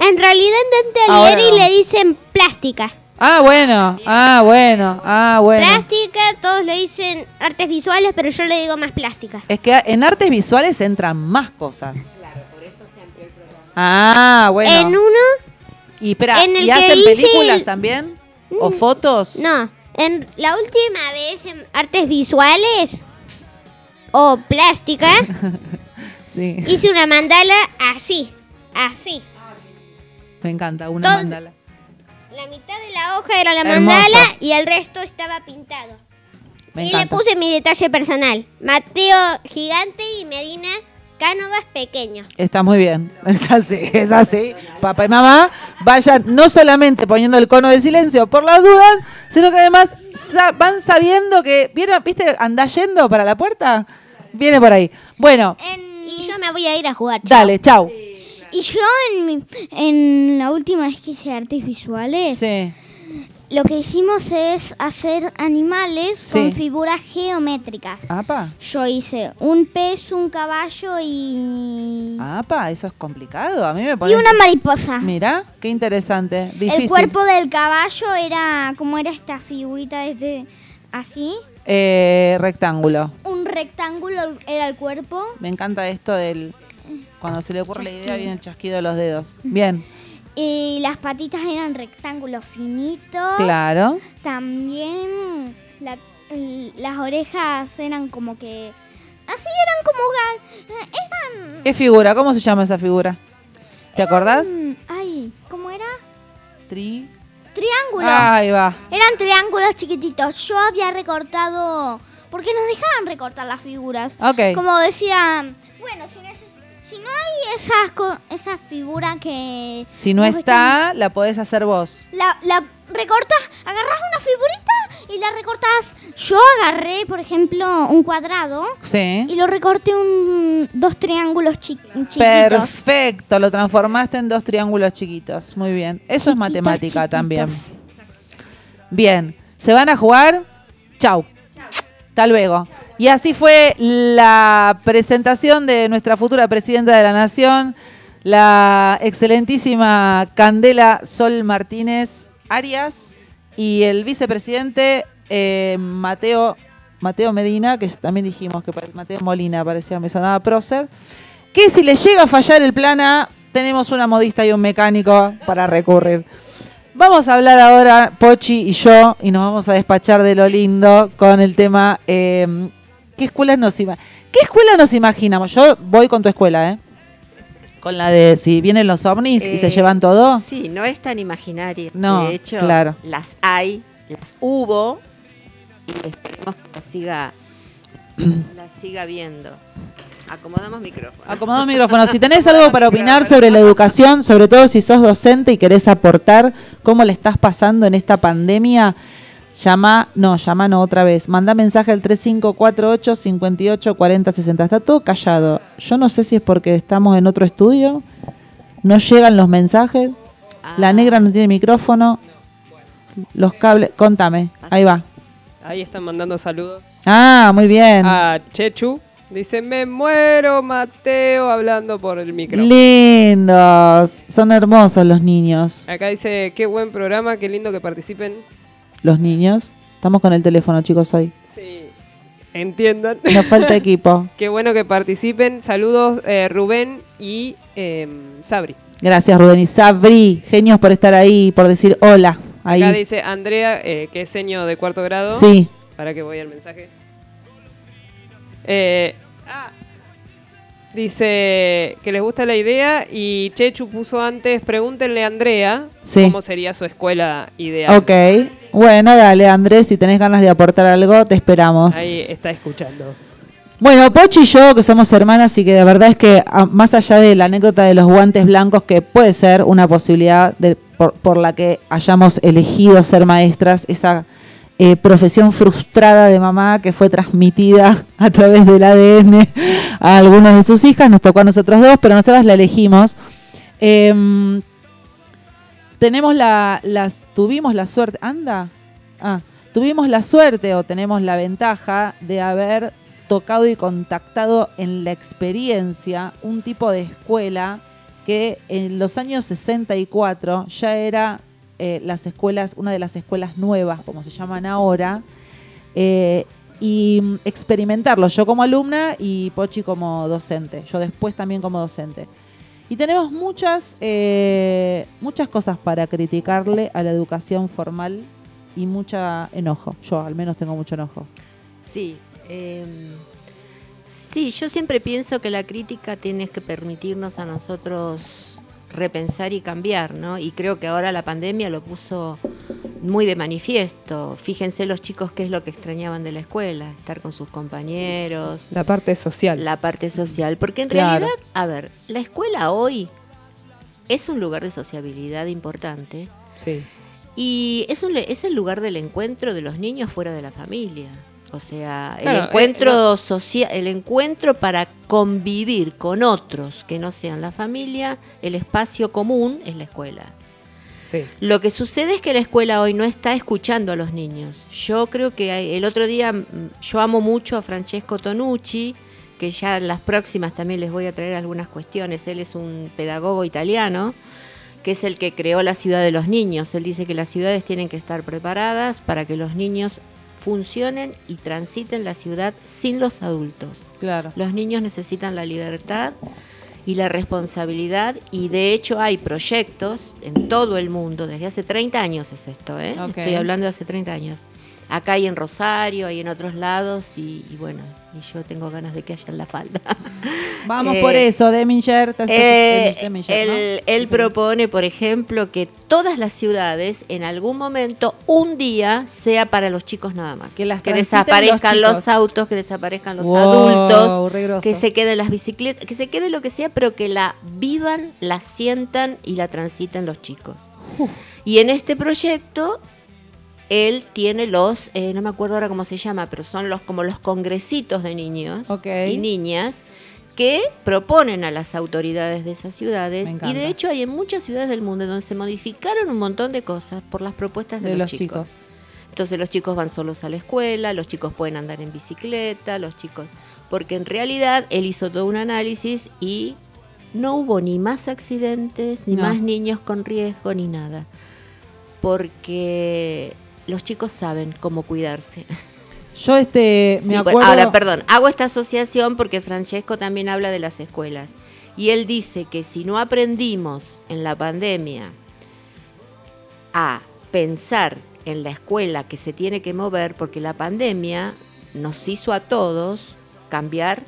en realidad intenté Ahora leer y le dicen plástica. Ah, bueno, ah, bueno, ah, bueno. Plástica, todos le dicen artes visuales, pero yo le digo más plástica. Es que en artes visuales entran más cosas. Ah, bueno. En uno, y espera, en el ¿y que hacen hice películas el- también? ¿O fotos? no, en la última vez en artes visuales o plástica Sí. hice una mandala así. así. Me encanta, una Todo- mandala. La mitad de la hoja era la Hermoso. mandala y el resto estaba pintado. Me y encanta. le puse mi detalle personal. Mateo gigante y Medina Cánovas pequeño. Está muy bien, es así, es así. Papá y mamá vayan no solamente poniendo el cono de silencio por las dudas, sino que además van sabiendo que, ¿vieron, viste, anda yendo para la puerta? Viene por ahí. Bueno, En- Y yo me voy a ir a jugar. chao. dale, chau. y yo en, mi- en la última vez que hice artes visuales, Sí, lo que hicimos es hacer animales Sí. con figuras geométricas. apa, Yo hice un pez, un caballo y, apa, eso es complicado. A mí me y una mariposa. Mira, qué interesante, difícil. El cuerpo del caballo era como era esta figurita desde así, Eh, rectángulo. un rectángulo era el cuerpo. Me encanta esto del... Cuando se le ocurre la idea viene el chasquido de los dedos. Bien, Y las patitas eran rectángulos finitos. claro. También la- las orejas eran como que... Así eran como... Eran... ¿Qué figura? ¿Cómo se llama esa figura? ¿Te acordás? Mm, Ay, ¿cómo era? Tri... Triángulo. Ahí va. Eran triángulos chiquititos. Yo había recortado... Porque nos dejaban recortar las figuras. Ok. Como decían, bueno, si no, si no hay esas, co- esa figura que... Si no está, la podés hacer vos. La, la recortas, agarras una figurita y la recortas. Yo agarré, por ejemplo, un cuadrado Sí. y lo recorté un, dos triángulos chi- chiquitos. Perfecto, lo transformaste en dos triángulos chiquitos. Muy bien. Eso es matemática chiquitos. también. Bien. ¿Se van a jugar? Chau. Hasta luego. Y así fue la presentación de nuestra futura presidenta de la Nación, la excelentísima Candela Sol Martínez Arias y el vicepresidente eh, Mateo, Mateo Medina, que también dijimos que Mateo Molina parecía, me sonaba prócer, que si le llega a fallar el plan tenemos una modista y un mecánico para recurrir. Vamos a hablar ahora, Pochi y yo, y nos vamos a despachar de lo lindo con el tema, eh, ¿qué escuela nos ima- ¿Qué escuela nos imaginamos? Yo voy con tu escuela, ¿eh? Con la de si vienen los ovnis y se Eh, llevan todo. Sí, no es tan imaginaria. No, de hecho, claro. las hay, las hubo y esperemos que las siga, siga viendo. Acomodamos micrófono. Acomodamos micrófonos. Si tenés algo para opinar sobre la educación, sobre todo si sos docente y querés aportar cómo le estás pasando en esta pandemia, llama, no, llama no otra vez. Manda mensaje al 3548 58 40 60. Está todo callado. Yo no sé si es porque estamos en otro estudio, no llegan los mensajes, la Ah. negra no tiene micrófono, los cables, contame, ahí va. Ahí están mandando saludos. Ah, muy bien. A Chechu. Dice, me muero, Mateo, hablando por el micro. Lindos, son hermosos los niños. Acá dice, qué buen programa, qué lindo que participen. Los niños. Estamos con el teléfono, chicos, hoy. Sí, entiendan. Nos falta equipo. qué bueno que participen. Saludos, eh, Rubén y eh, Sabri. Gracias, Rubén y Sabri. Genios por estar ahí, por decir hola. Ahí. Acá dice Andrea, eh, que es seño de cuarto grado. Sí. Para que voy al mensaje. Eh, ah, dice que les gusta la idea y Chechu puso antes, pregúntenle a Andrea Sí. cómo sería su escuela ideal. Ok. Bueno, dale, Andrés, si tenés ganas de aportar algo, te esperamos. Ahí está escuchando. Bueno, Pochi y yo, que somos hermanas y que de verdad es que a- más allá de la anécdota de los guantes blancos, que puede ser una posibilidad de- por, por la que hayamos elegido ser maestras, esa eh, profesión frustrada de mamá que fue transmitida a través del ADN a algunas de sus hijas, nos tocó a nosotros dos, pero nosotras la elegimos. Em, tenemos la, tuvimos la suerte, anda, ah, tuvimos la suerte o tenemos la ventaja de haber tocado y contactado en la experiencia un tipo de escuela que en los años 64 ya era eh, las escuelas, una de las escuelas nuevas, como se llaman ahora, eh, y mm, experimentarlo, yo como alumna y Pochi como docente, yo después también como docente. Y tenemos muchas, eh, muchas cosas para criticarle a la educación formal y mucha enojo. Yo al menos tengo mucho enojo. Sí, em, sí, yo siempre pienso que la crítica tiene que permitirnos a nosotros repensar y cambiar, ¿no? Y creo que ahora la pandemia lo puso muy de manifiesto. Fíjense los chicos qué es lo que extrañaban de la escuela, estar con sus compañeros, La parte social. la parte social. Porque en Claro. realidad, a ver, la escuela hoy es un lugar de sociabilidad importante Sí. y es, un, es el lugar del encuentro de los niños fuera de la familia. O sea, Claro, el eh, encuentro social, el encuentro para convivir con otros que no sean la familia, el espacio común es la escuela. Sí. Lo que sucede es que la escuela hoy no está escuchando a los niños. Yo creo que el otro día mm, yo amo mucho a Francesco Tonucci, que ya en las próximas también les voy a traer algunas cuestiones. Él es un pedagogo italiano, que es el que creó la ciudad de los niños. Él dice que las ciudades tienen que estar preparadas para que los niños funcionen y transiten la ciudad sin los adultos. Claro. Los niños necesitan la libertad y la responsabilidad y de hecho hay proyectos en todo el mundo, desde hace 30 años es esto, ¿eh? Estoy hablando de hace 30 años. Acá hay en Rosario, hay en otros lados y, y bueno, y yo tengo ganas de que haya en la falda. Vamos Eh, por eso, Deminger. Eh, Deminger, ¿no? él, propone, por ejemplo, que todas las ciudades en algún momento, un día, sea para los chicos nada más. Que las transiten desaparezcan los autos, que desaparezcan los Wow, adultos, que se queden las bicicletas, que se quede lo que sea, pero que la vivan, la sientan y la transiten los chicos. Y en este proyecto él tiene los, eh, no me acuerdo ahora cómo se llama, pero son los como los congresitos de niños y niñas que proponen a las autoridades de esas ciudades. Y de hecho hay en muchas ciudades del mundo donde se modificaron un montón de cosas por las propuestas de, de los chicos. Entonces los chicos van solos a la escuela, los chicos pueden andar en bicicleta, los chicos... Porque en realidad él hizo todo un análisis y no hubo ni más accidentes, ni No. más niños con riesgo, ni nada. Porque los chicos saben cómo cuidarse. Yo este me Sí, bueno, acuerdo. Ahora, perdón, hago esta asociación porque Francesco también habla de las escuelas. Y él dice que si no aprendimos en la pandemia a pensar en la escuela que se tiene que mover, porque la pandemia nos hizo a todos cambiar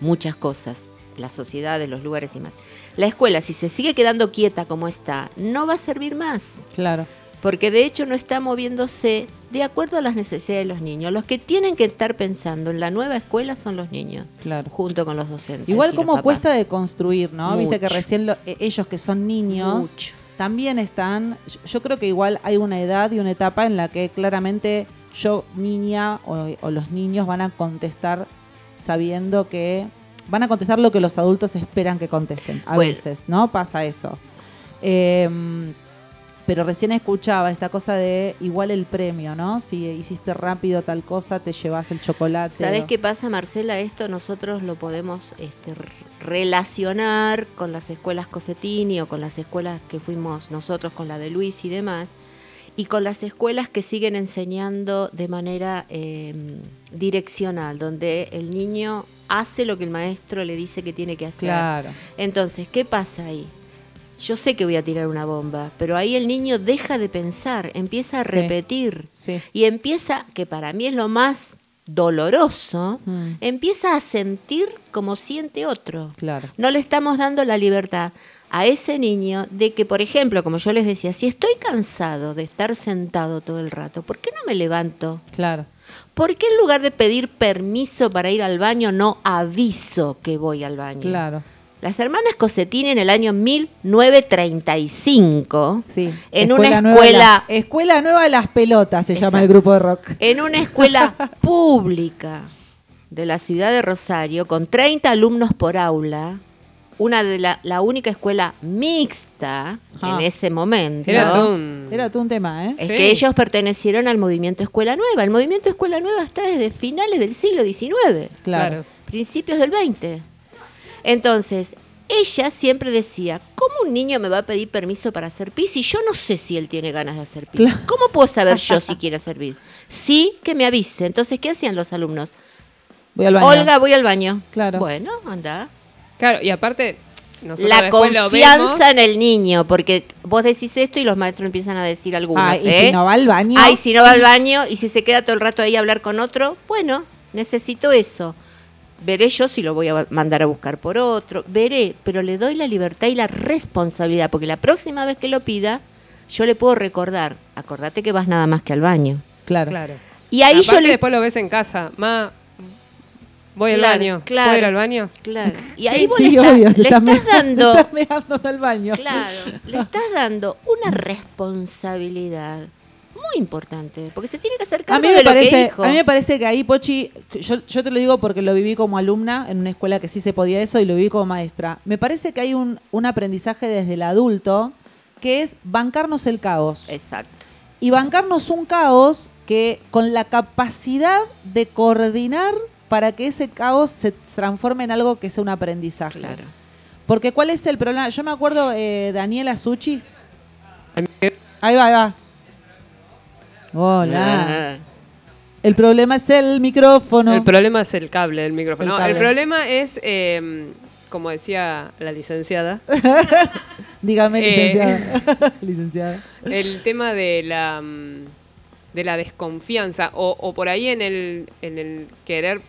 muchas cosas, la sociedad, los lugares y más. La escuela, si se sigue quedando quieta como está, no va a servir más Claro. Porque de hecho no está moviéndose de acuerdo a las necesidades de los niños. Los que tienen que estar pensando en la nueva escuela son los niños, Claro. junto con los docentes. Igual como cuesta de construir, ¿no? Viste que recién lo- eh, ellos que son niños Mucho. también están, yo- creo que igual hay una edad y una etapa en la que claramente yo niña o, o los niños van a contestar sabiendo que van a contestar lo que los adultos esperan que contesten. A Bueno. veces, ¿no? Pasa eso. Em, pero recién escuchaba esta cosa de igual el premio, ¿no? Si hiciste rápido tal cosa, te llevas el chocolate. ¿Sabes o- qué pasa, Marcela? Esto nosotros lo podemos este, relacionar con las escuelas Cosetini o con las escuelas que fuimos nosotros, con la de Luis y demás, y con las escuelas que siguen enseñando de manera eh, direccional, donde el niño hace lo que el maestro le dice que tiene que hacer. Claro. Entonces, ¿qué pasa ahí? Yo sé que voy a tirar una bomba, pero ahí el niño deja de pensar, empieza a Sí. repetir Sí. y empieza, que para mí es lo más doloroso, Mm. empieza a sentir como siente otro. Claro. No le estamos dando la libertad a ese niño de que, por ejemplo, como yo les decía, si estoy cansado de estar sentado todo el rato, ¿por qué no me levanto? Claro. ¿Por qué en lugar de pedir permiso para ir al baño no aviso que voy al baño? Claro. Las hermanas Cosetini en el año 1935, Sí. en una Nueva escuela, la- escuela Nueva de las Pelotas se llama el grupo de rock. en una escuela pública de la ciudad de Rosario, con 30 alumnos por aula, una de la, la única escuela mixta Ah. en ese momento. Era todo un... Era todo un tema, ¿eh? Es Sí. que ellos pertenecieron al movimiento Escuela Nueva. El movimiento Escuela Nueva está desde finales del siglo XIX, Claro. principios del XX. Entonces, ella siempre decía, ¿cómo un niño me va a pedir permiso para hacer pis si yo no sé si él tiene ganas de hacer pis? Claro. ¿Cómo puedo saber yo si quiere hacer pis? Sí, que me avise. Entonces, ¿qué hacían los alumnos? Voy al baño. Olga, voy al baño. Claro. Bueno, anda. Claro, y aparte, nosotros La confianza en el niño, porque vos decís esto y los maestros empiezan a decir algunos. Ah, y ¿eh? si no va al baño. Ay, si no va al baño y si se queda todo el rato ahí a hablar con otro, bueno, necesito eso. Veré yo si lo voy a mandar a buscar por otro, veré, pero le doy la libertad y la responsabilidad, porque la próxima vez que lo pida, yo le puedo recordar, acordate que vas nada más que al baño. Claro. Claro. Y ahí yo le... después lo ves en casa. Ma, voy Claro, al baño. claro. ¿Puedo ir al baño? Claro. Y ahí vos sí, le, obvio, le estás, dando... te estás meando al baño. Claro, le estás dando una responsabilidad muy importante, porque se tiene que hacer A cargo mí, de me lo que parece, dijo. a mí me parece que ahí, Pochi, yo, yo te lo digo porque lo viví como alumna en una escuela que sí se podía eso y lo viví como maestra. Me parece que hay un, un aprendizaje desde el adulto que es bancarnos el caos. Exacto. Y bancarnos un caos que con la capacidad de coordinar para que ese caos se transforme en algo que sea un aprendizaje. Claro. Porque ¿cuál es el problema? Yo me acuerdo, eh, Daniela Suchi. Ahí va, ahí va. Hola. Ah, El problema es el micrófono. El problema es el cable del micrófono. El No, El, problema es, eh, como decía la licenciada, Dígame, Eh. licenciada. licenciada. el tema de la mm, de la desconfianza o, o por ahí en el en el querer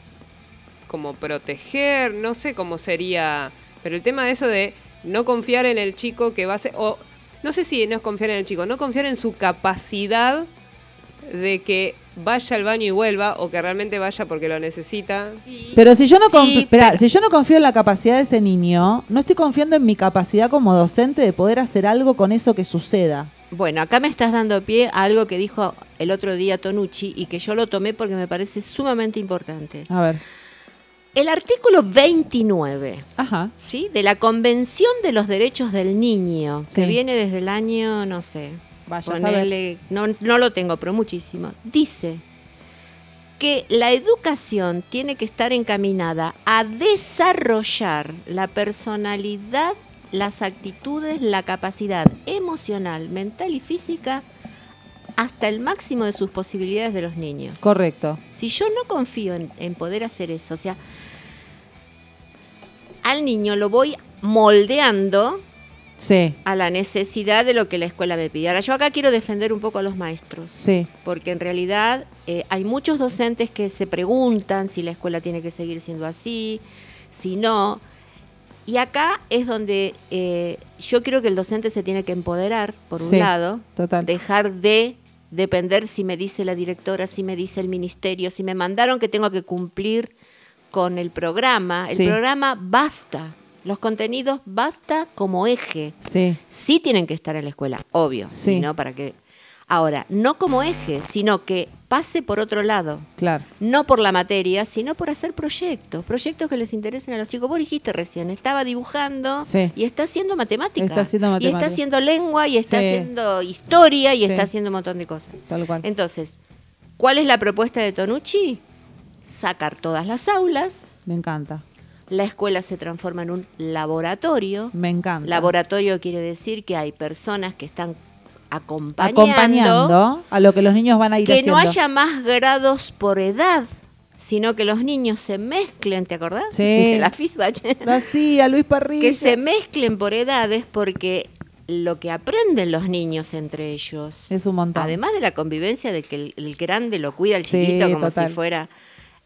como proteger, no sé cómo sería, pero el tema de eso de no confiar en el chico que va a ser o no sé si no es confiar en el chico, no confiar en su capacidad de que vaya al baño y vuelva o que realmente vaya porque lo necesita. Pero si yo no Sí, confi- espera, pero- si yo no confío en la capacidad de ese niño, no estoy confiando en mi capacidad como docente de poder hacer algo con eso que suceda. Bueno, acá me estás dando pie a algo que dijo el otro día Tonucci y que yo lo tomé porque me parece sumamente importante. A ver. El artículo 29 Ajá. ¿sí? de la Convención de los Derechos del Niño, que viene desde el año, no sé, Vaya a ponele- no, no lo tengo, pero muchísimo, dice que la educación tiene que estar encaminada a desarrollar la personalidad, las actitudes, la capacidad emocional, mental y física hasta el máximo de sus posibilidades de los niños. Correcto. Si yo no confío en, en poder hacer eso, o sea, al niño lo voy moldeando Sí, a la necesidad de lo que la escuela me pide. Ahora, yo acá quiero defender un poco a los maestros, sí. porque en realidad eh, hay muchos docentes que se preguntan si la escuela tiene que seguir siendo así, si no. Y acá es donde eh, yo creo que el docente se tiene que empoderar, por un Sí, lado, total. dejar de depender si me dice la directora, si me dice el ministerio, si me mandaron que tengo que cumplir con el programa. El Sí. programa basta, los contenidos basta como eje. Sí, Sí tienen que estar en la escuela, obvio, Sí. ¿no? Para que ahora no como eje, sino que pase por otro lado. claro. No por la materia, sino por hacer proyectos, proyectos que les interesen a los chicos. Vos dijiste recién, estaba dibujando Sí. y está haciendo matemática. Está haciendo Y matemática. está haciendo lengua y está Sí. haciendo historia y Sí. está haciendo un montón de cosas. Tal cual. Entonces, ¿cuál es la propuesta de Tonucci? Sacar todas las aulas, Me encanta. La escuela se transforma en un laboratorio. Me encanta. Laboratorio quiere decir que hay personas que están acompañando, Acompañando a lo que los niños van a ir que haciendo. no haya más grados por edad, sino que los niños se mezclen, ¿te acordás? Sí. De la FISBACH. Así, a Luis Parrilla. que se mezclen por edades porque lo que aprenden los niños entre ellos, Es un montón. además de la convivencia de que el, el grande lo cuida al Sí, chiquito como total. si fuera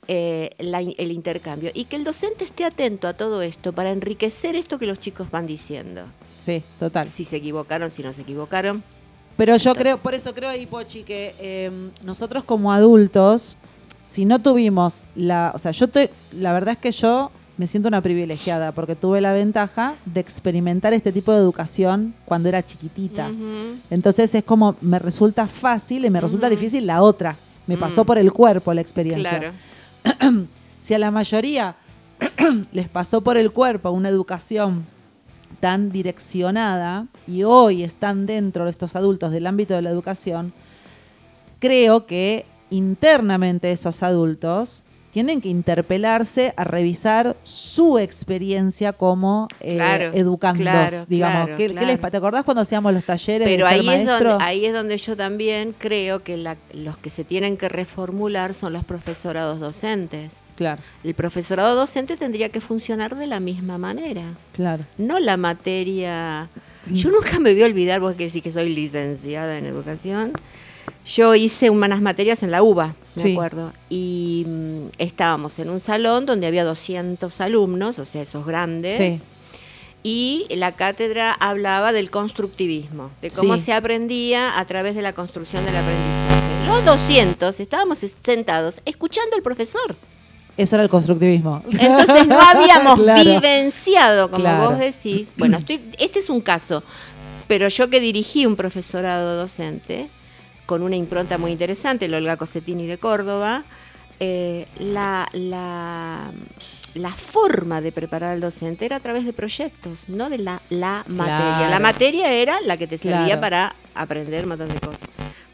eh, la el intercambio, y que el docente esté atento a todo esto para enriquecer esto que los chicos van diciendo. Sí, total. Si se equivocaron, si no se equivocaron. Pero yo creo, por eso creo ahí, Pochi, que eh, nosotros como adultos, si no tuvimos la, o sea, yo te, la verdad es que yo me siento una privilegiada porque tuve la ventaja de experimentar este tipo de educación cuando era chiquitita. Entonces es como me resulta fácil y me resulta difícil la otra. Me pasó Mm. por el cuerpo la experiencia. Claro. Si a la mayoría les pasó por el cuerpo una educación tan direccionada y hoy están dentro de estos adultos del ámbito de la educación, creo que internamente esos adultos tienen que interpelarse a revisar su experiencia como eh, Claro, educandos, claro, digamos. claro, ¿Qué, qué claro. les pa- ¿Te acordás cuando hacíamos los talleres Pero de ser ahí es, maestro? donde, ahí es donde yo también creo que la- los que se tienen que reformular son los profesorados docentes. Claro, El profesorado docente tendría que funcionar de la misma manera, claro. no la materia. Yo nunca me voy a olvidar, vos que sí que soy licenciada en educación, yo hice unas materias en la UBA, me Sí. acuerdo, y mm, estábamos en un salón donde había 200 alumnos, o sea, esos grandes, Sí. y la cátedra hablaba del constructivismo, de cómo Sí. se aprendía a través de la construcción del aprendizaje. Los 200 estábamos sentados escuchando al profesor. Eso era el constructivismo. Entonces no habíamos Claro. vivenciado, como Claro. vos decís. Bueno, estoy, este es un caso, pero yo que dirigí un profesorado docente con una impronta muy interesante, el Olga Cosetini de Córdoba, eh, la, la, la forma de preparar al docente era a través de proyectos, no de la, la materia. La materia era la que te servía Claro. para aprender un montón de cosas.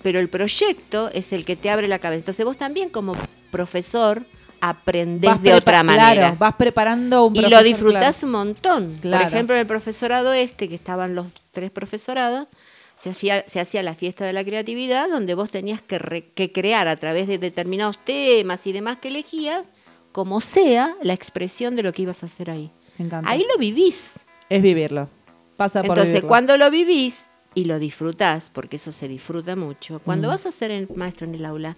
Pero el proyecto es el que te abre la cabeza. Entonces vos también como profesor aprendés Vas de otra manera. Claro, vas preparando un Y lo profesor, disfrutás un montón. Por ejemplo, en el profesorado este, que estaban los tres profesorados, se hacía, se hacía la fiesta de la creatividad, donde vos tenías que, re- que crear a través de determinados temas y demás que elegías, como sea, la expresión de lo que ibas a hacer ahí. Me encanta. Ahí lo vivís. Es vivirlo. Pasa por Entonces, vivirlo. cuando lo vivís y lo disfrutás, porque eso se disfruta mucho, cuando Mm. vas a ser el maestro en el aula,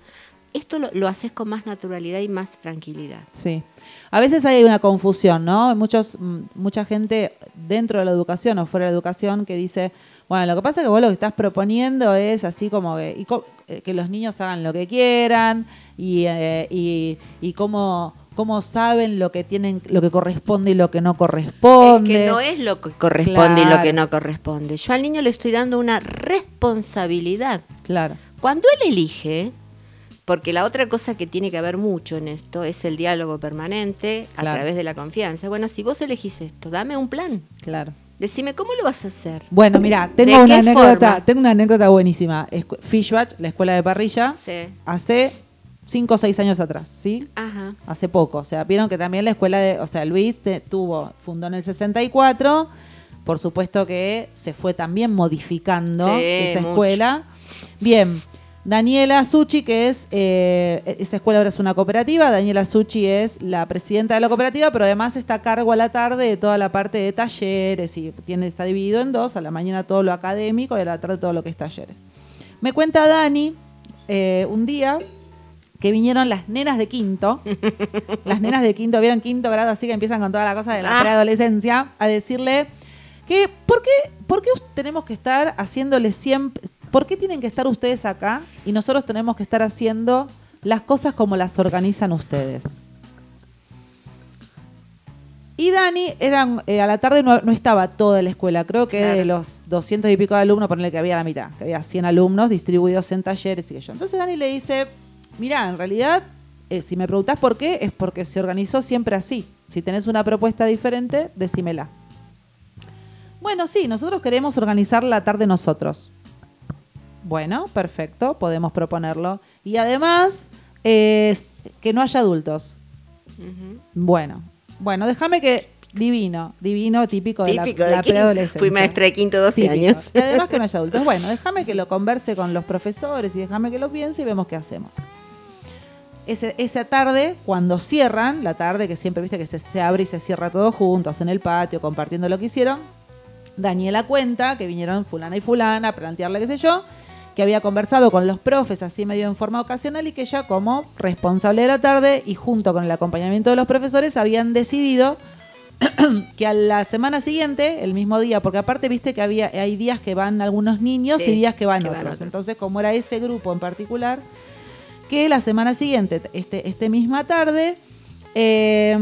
esto lo, lo haces con más naturalidad y más tranquilidad. Sí. A veces hay una confusión, ¿no? Muchos, mm, mucha gente dentro de la educación o fuera de la educación que dice, bueno, lo que pasa es que vos lo que estás proponiendo es así como que, y co- eh, que los niños hagan lo que quieran y, eh, y, y cómo, cómo saben lo que tienen, lo que corresponde y lo que no Es corresponde. que no es lo que corresponde y lo que no corresponde. Yo al niño le estoy dando una responsabilidad. Claro. Cuando él elige, porque la otra cosa que tiene que haber mucho en esto es el diálogo permanente a Claro. través de la confianza. Bueno, si vos elegís esto, dame un plan. Claro. Decime cómo lo vas a hacer. Bueno, mira, ¿De tengo una anécdota, forma? tengo una anécdota buenísima. Fishwatch, la escuela de parrilla, Sí. hace cinco o seis años atrás, ¿sí? Ajá. hace poco. O sea, vieron que también la escuela de, o sea, Luis te- tuvo, fundó en el 64, por supuesto que se fue también modificando Sí, esa mucho. escuela. Bien, Daniela Suchi, que es, eh, esa escuela ahora es una cooperativa, Daniela Suchi es la presidenta de la cooperativa, pero además está a cargo a la tarde de toda la parte de talleres y tiene, está dividido en dos, a la mañana todo lo académico y a la tarde todo lo que es talleres. Me cuenta Dani eh, un día que vinieron las nenas de quinto, las nenas de quinto, vieron quinto grado, así que empiezan con toda la cosa de la Ah. preadolescencia, a decirle que ¿por qué, ¿por qué tenemos que estar haciéndole siempre, por qué tienen que estar ustedes acá y nosotros tenemos que estar haciendo las cosas como las organizan ustedes? Y Dani, eran, eh, a la tarde no, no estaba toda la escuela, creo que Claro. de los 200 y pico de alumnos, ponerle que había la mitad, que había 100 alumnos distribuidos en talleres y que yo. Entonces Dani le dice, mira, en realidad, eh, si me preguntás por qué, es porque se organizó siempre así. Si tenés una propuesta diferente, decímela. Bueno, sí, nosotros queremos organizar la tarde nosotros. Bueno, perfecto, podemos proponerlo. Y además, eh, que no haya adultos. Bueno, bueno, déjame que divino, divino, típico de Típico la, de la preadolescencia. Fui maestra de quinto 12 Típico. años. Y además que no haya adultos. Bueno, déjame que lo converse con los profesores y déjame que lo piense y vemos qué hacemos. Ese- esa tarde, cuando cierran, la tarde que siempre viste que se, se abre y se cierra todos juntos en el patio, compartiendo lo que hicieron, Daniela cuenta que vinieron fulana y fulana a plantearle qué sé yo, que había conversado con los profes así medio en forma ocasional y que ella como responsable de la tarde y junto con el acompañamiento de los profesores habían decidido que a la semana siguiente, el mismo día, porque aparte viste que había hay días que van algunos niños Sí, y días que van que otros. van. Entonces, como era ese grupo en particular, que la semana siguiente, este, este misma tarde, eh,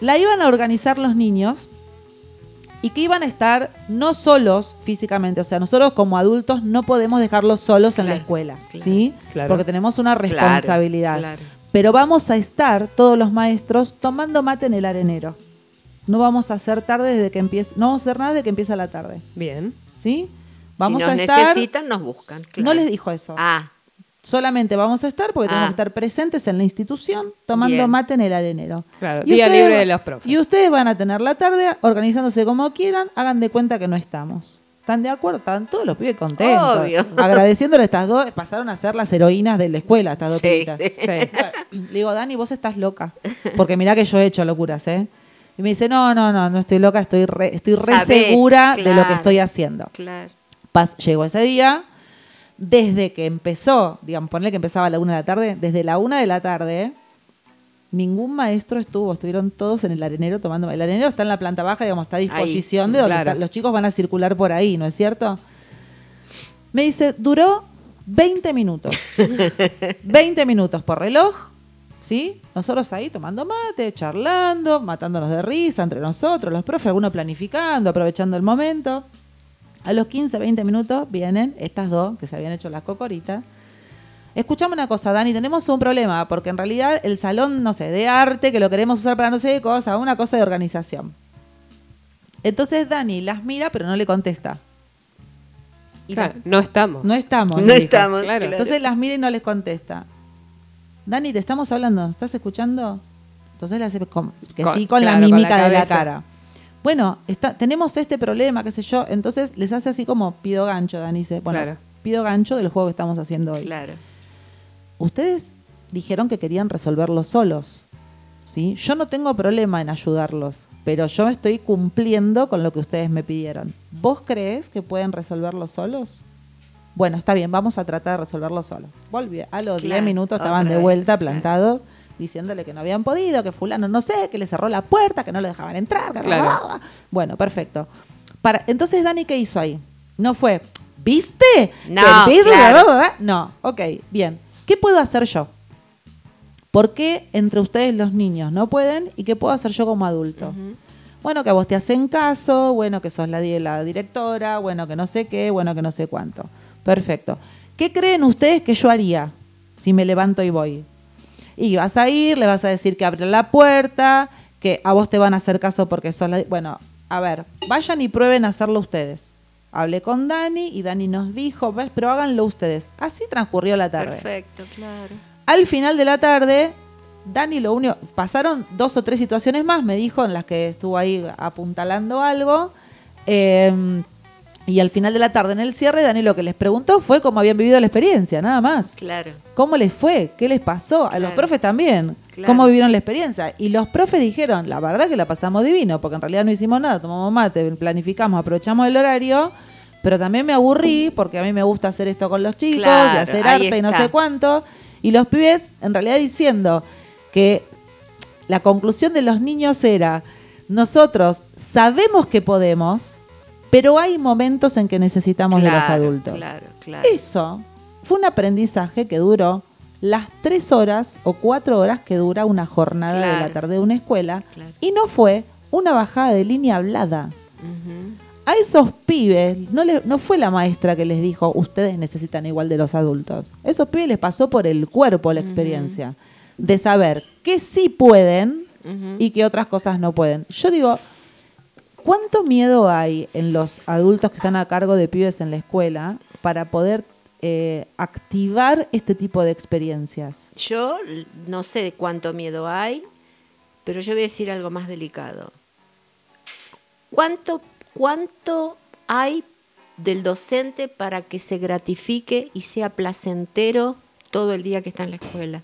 la iban a organizar los niños y que iban a estar no solos físicamente, o sea, nosotros como adultos no podemos dejarlos solos en la escuela, claro, ¿sí? claro. Porque tenemos una responsabilidad. claro. Pero vamos a estar todos los maestros tomando mate en el arenero. No vamos a hacer tarde desde que empiece, no vamos a hacer nada desde que empieza la tarde, Bien. ¿sí? Vamos si nos a estar necesitan, nos buscan. No les dijo eso. Ah, Solamente vamos a estar porque tenemos Ah. que estar presentes en la institución tomando Bien. mate en el arenero. Claro, día ustedes libre de los profes. Y ustedes van a tener la tarde organizándose como quieran, hagan de cuenta que no estamos. ¿Están de acuerdo? Están todos los pibes contentos. Obvio. Agradeciéndole a estas dos, pasaron a ser las heroínas de la escuela, estas dos Sí. Sí. Le digo, Dani, vos estás loca. Porque mirá que yo he hecho locuras, ¿eh? Y me dice, no, no, no, no estoy loca, estoy re, estoy re Sabés, segura de lo que estoy haciendo. claro. Pas- llegó ese día, desde que empezó, digamos, ponerle que empezaba a la una de la tarde, desde la una de la tarde, ningún maestro estuvo, estuvieron todos en el arenero tomando. El arenero está en la planta baja, digamos, está a disposición de donde claro. está- los chicos van a circular por ahí, ¿no es cierto? Me dice, duró 20 minutos. 20 minutos por reloj, ¿sí? Nosotros ahí tomando mate, charlando, matándonos de risa entre nosotros, los profes, algunos planificando, aprovechando el momento. A los 15, 20 minutos vienen estas dos que se habían hecho las cocoritas. Escuchame una cosa, Dani, tenemos un problema, porque en realidad el salón, no sé, de arte, que lo queremos usar para no sé qué cosa, una cosa de organización. Entonces Dani las mira, pero no le contesta. Y Claro, no estamos. no estamos. No estamos, claro. Entonces las mira y no les contesta. Dani, te estamos hablando, ¿nos ¿estás escuchando? Entonces le hace com- que Con- sí con la claro, con la mímica de la cara. Bueno, está, tenemos este problema, qué sé yo. Entonces les hace así como pido gancho, Dani dice. Bueno, Claro. pido gancho del juego que estamos haciendo hoy. Claro. Ustedes dijeron que querían resolverlo solos. ¿sí? Yo no tengo problema en ayudarlos, pero yo estoy cumpliendo con lo que ustedes me pidieron. ¿Vos crees que pueden resolverlo solos? Bueno, está bien, vamos a tratar de resolverlo solos. Volví, a los 10 Claro, minutos estaban de vez, vuelta claro. Diciéndole que no habían podido, que fulano no sé, que le cerró la puerta, que no le dejaban entrar. que- Claro. Bueno, perfecto. Para, entonces, Dani, ¿qué hizo ahí? No fue, ¿viste? No, claro. No, ok, bien. ¿Qué puedo hacer yo? ¿Por qué entre ustedes los niños no pueden y qué puedo hacer yo como adulto? Bueno, que a vos te hacen caso, bueno, que sos la directora, bueno, que no sé qué, bueno, que no sé cuánto. Perfecto. ¿Qué creen ustedes que yo haría si me levanto y voy? Y vas a ir, le vas a decir que abre la puerta, que a vos te van a hacer caso porque sos la... Bueno, a ver, vayan y prueben a hacerlo ustedes. Hablé con Dani y Dani nos dijo, "Ves, pero háganlo ustedes. Así transcurrió la tarde. Perfecto, claro. Al final de la tarde, Dani lo único, pasaron dos o tres situaciones más, me dijo, en las que estuvo ahí apuntalando algo. eh, y al final de la tarde, en el cierre, Dani lo que les preguntó fue cómo habían vivido la experiencia, nada más. Claro. ¿Cómo les fue? ¿Qué les pasó? A los profes también. Claro. ¿Cómo vivieron la experiencia? Y los profes dijeron, la verdad que la pasamos divino, porque en realidad no hicimos nada, tomamos mate, planificamos, aprovechamos el horario, pero también me aburrí porque a mí me gusta hacer esto con los chicos Claro, y hacer arte y no sé cuánto. Y los pibes, en realidad diciendo que la conclusión de los niños era, nosotros sabemos que podemos, pero hay momentos en que necesitamos de los adultos. Claro, claro. Eso fue un aprendizaje que duró las tres horas o cuatro horas que dura una jornada de la tarde de una escuela Claro. y no fue una bajada de línea hablada. A esos pibes no, le- no fue la maestra que les dijo ustedes necesitan igual de los adultos. A esos pibes les pasó por el cuerpo la experiencia de saber que sí pueden y que otras cosas no pueden. Yo digo, ¿cuánto miedo hay en los adultos que están a cargo de pibes en la escuela para poder eh, activar este tipo de experiencias? Yo no sé cuánto miedo hay, pero yo voy a decir algo más delicado. ¿Cuánto, cuánto hay del docente para que se gratifique y sea placentero todo el día que está en la escuela?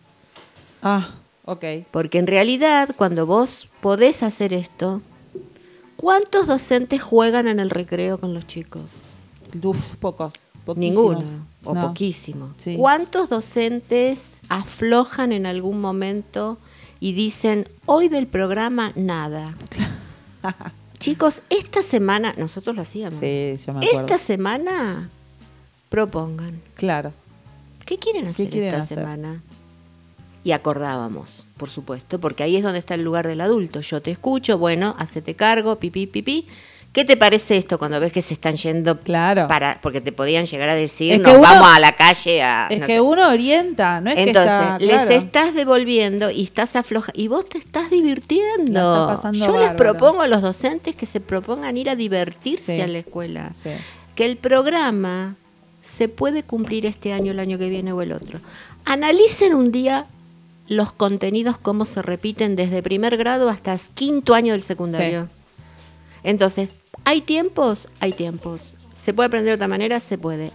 Ah, ok. Porque en realidad, cuando vos podés hacer esto, ¿cuántos docentes juegan en el recreo con los chicos? Uf, pocos. poquísimos. Ninguno, o No. poquísimo. Sí. ¿Cuántos docentes aflojan en algún momento y dicen, hoy del programa nada? Chicos, esta semana, nosotros lo hacíamos. Sí, yo me acuerdo. esta semana propongan. Claro. ¿Qué quieren hacer quieren esta hacer? semana? Y acordábamos, por supuesto, porque ahí es donde está el lugar del adulto. Yo te escucho, bueno, hacete cargo, pipí, pipí. ¿Qué te parece esto cuando ves que se están yendo Claro. para porque te podían llegar a decir, Es que nos uno- vamos a la calle a Es no que sé". uno orienta, no es Entonces, que está, les claro. estás devolviendo y estás afloja y vos te estás divirtiendo. Está pasando Yo les propongo a los docentes que se propongan ir a divertirse Sí. a la escuela. Sí. Que el programa se puede cumplir este año, el año que viene o el otro. Analicen un día los contenidos, cómo se repiten desde primer grado hasta quinto año del secundario. Entonces, ¿hay tiempos? Hay tiempos. ¿Se puede aprender de otra manera? Se puede.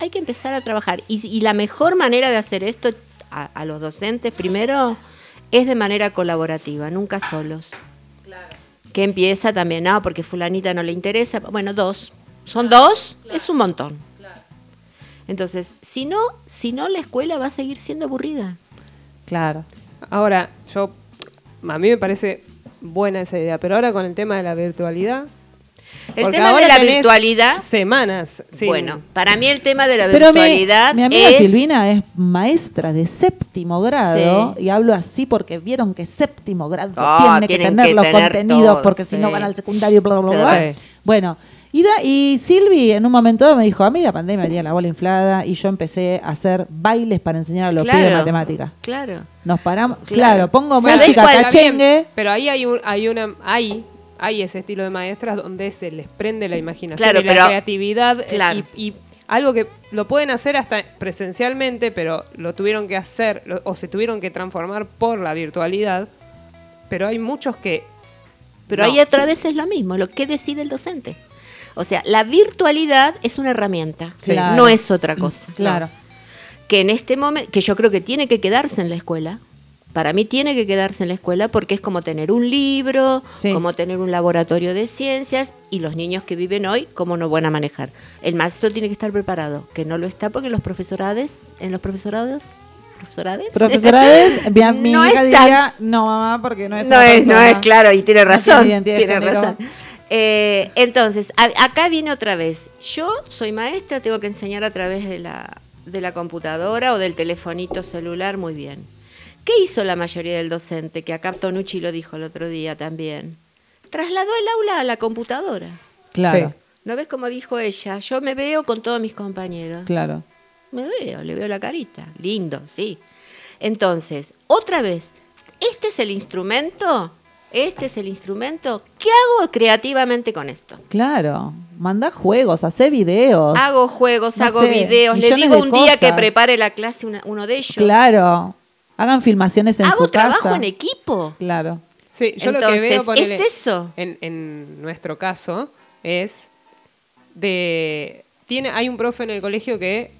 Hay que empezar a trabajar. Y, y la mejor manera de hacer esto a, a los docentes, primero, es de manera colaborativa, nunca solos. Que empieza también, no, porque fulanita no le interesa. Bueno, dos. ¿Son dos? Es un montón. Entonces, si no, si no la escuela va a seguir siendo aburrida. Claro. Ahora, yo, a mí me parece buena esa idea, pero ahora con el tema de la virtualidad. El tema de la tenés virtualidad, Semanas. sin- bueno, para mí el tema de la Pero mi, virtualidad mi amiga es Silvina es maestra de séptimo grado Sí. y hablo así porque vieron que séptimo grado Ah, tiene que tener que los tener contenidos todo, porque si no sí. van al secundario, bla, bla, bla, bla. Sí. Bueno, y, da- y Silvi en un momento dado me dijo, a mí la pandemia me tenía la bola inflada y yo empecé a hacer bailes para enseñar a los Claro. pibes matemáticas. Claro. Nos paramos, Claro. claro, pongo ¿Sabés música cachengue. pero ahí hay, un, hay una. Hay, hay ese estilo de maestras donde se les prende la imaginación Claro, y la creatividad. eh, Claro. Y, y algo que lo pueden hacer hasta presencialmente, pero lo tuvieron que hacer lo- o se tuvieron que transformar por la virtualidad. Pero hay muchos que. Pero no. ahí otra vez es lo mismo, lo que decide el docente. O sea, la virtualidad es una herramienta, Claro. no es otra cosa. Claro. Que en este momento, que yo creo que tiene que quedarse en la escuela. Para mí tiene que quedarse en la escuela porque es como tener un libro, Sí. como tener un laboratorio de ciencias y los niños que viven hoy, cómo no van a manejar. El maestro tiene que estar preparado, que no lo está porque los profesorades, en los profesorados, profesorades, Profesorades, mi, mi No diría, no mamá, porque no es no una es, no persona". es claro, y tiene No razón. tiene razón. Eh, entonces, a- acá viene otra vez. Yo soy maestra, tengo que enseñar a través de la, de la computadora o del telefonito celular, muy bien. ¿Qué hizo la mayoría del docente? Que acá Tonucci lo dijo el otro día también. Trasladó el aula a la computadora. Claro, Sí. ¿No ves cómo dijo ella? Yo me veo con todos mis compañeros. claro. Me veo, le veo la carita. Lindo, sí. Entonces, otra vez, ¿este es el instrumento? ¿Este es el instrumento? ¿Qué hago creativamente con esto? Claro, manda juegos, hace videos. Hago juegos, no hago sé, videos, le digo un día que prepare la clase una- uno de ellos. Claro, hagan filmaciones en hago su trabajo casa. en equipo. Claro, Sí, yo lo que Entonces, veo ponele, es eso. En, en nuestro caso es de tiene hay un profe en el colegio que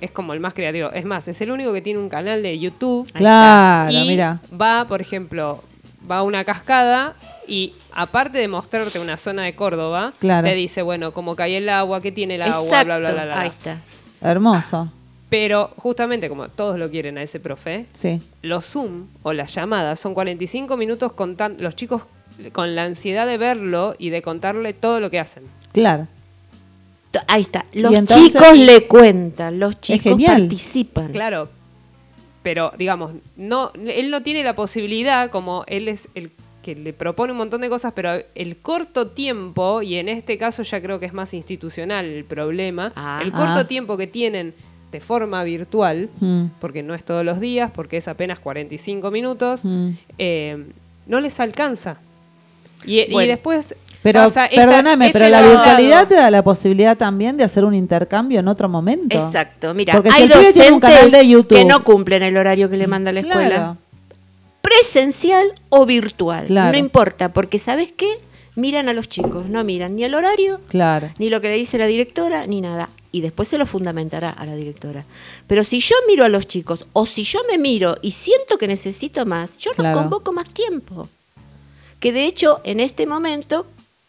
es como el más creativo. Es más, es el único que tiene un canal de YouTube. claro, y mira. va, por ejemplo, va a una cascada y aparte de mostrarte una zona de Córdoba, Claro. te dice, bueno, cómo cae el agua, qué tiene el agua, bla, bla, bla, bla. Ahí está. Hermoso, Pero justamente como todos lo quieren a ese profe, sí. los Zoom o las llamadas son 45 minutos contan los chicos con la ansiedad de verlo y de contarle todo lo que hacen. Claro, Ahí está. Los entonces- chicos le cuentan, los chicos participan. Claro. Pero, digamos, no, él no tiene la posibilidad, como él es el que le propone un montón de cosas, pero el corto tiempo, y en este caso ya creo que es más institucional el problema, Ah. el corto Ah. tiempo que tienen de forma virtual, Mm. porque no es todos los días, porque es apenas 45 minutos, Mm. eh, no les alcanza. Y, después Pero pasa esta- perdóname, ese pero la virtualidad te da la posibilidad también de hacer un intercambio en otro momento. Exacto. Mira, Porque si hay el pibe tiene un canal de docentes YouTube. que no cumplen el horario que le manda la escuela. Claro, presencial o virtual. Claro. No importa, porque ¿sabes qué? Miran a los chicos, no miran ni el horario, claro. ni lo que le dice la directora, ni nada. Y después se lo fundamentará a la directora. Pero si yo miro a los chicos, o si yo me miro y siento que necesito más, yo Claro. no convoco más tiempo. Que de hecho, en este momento,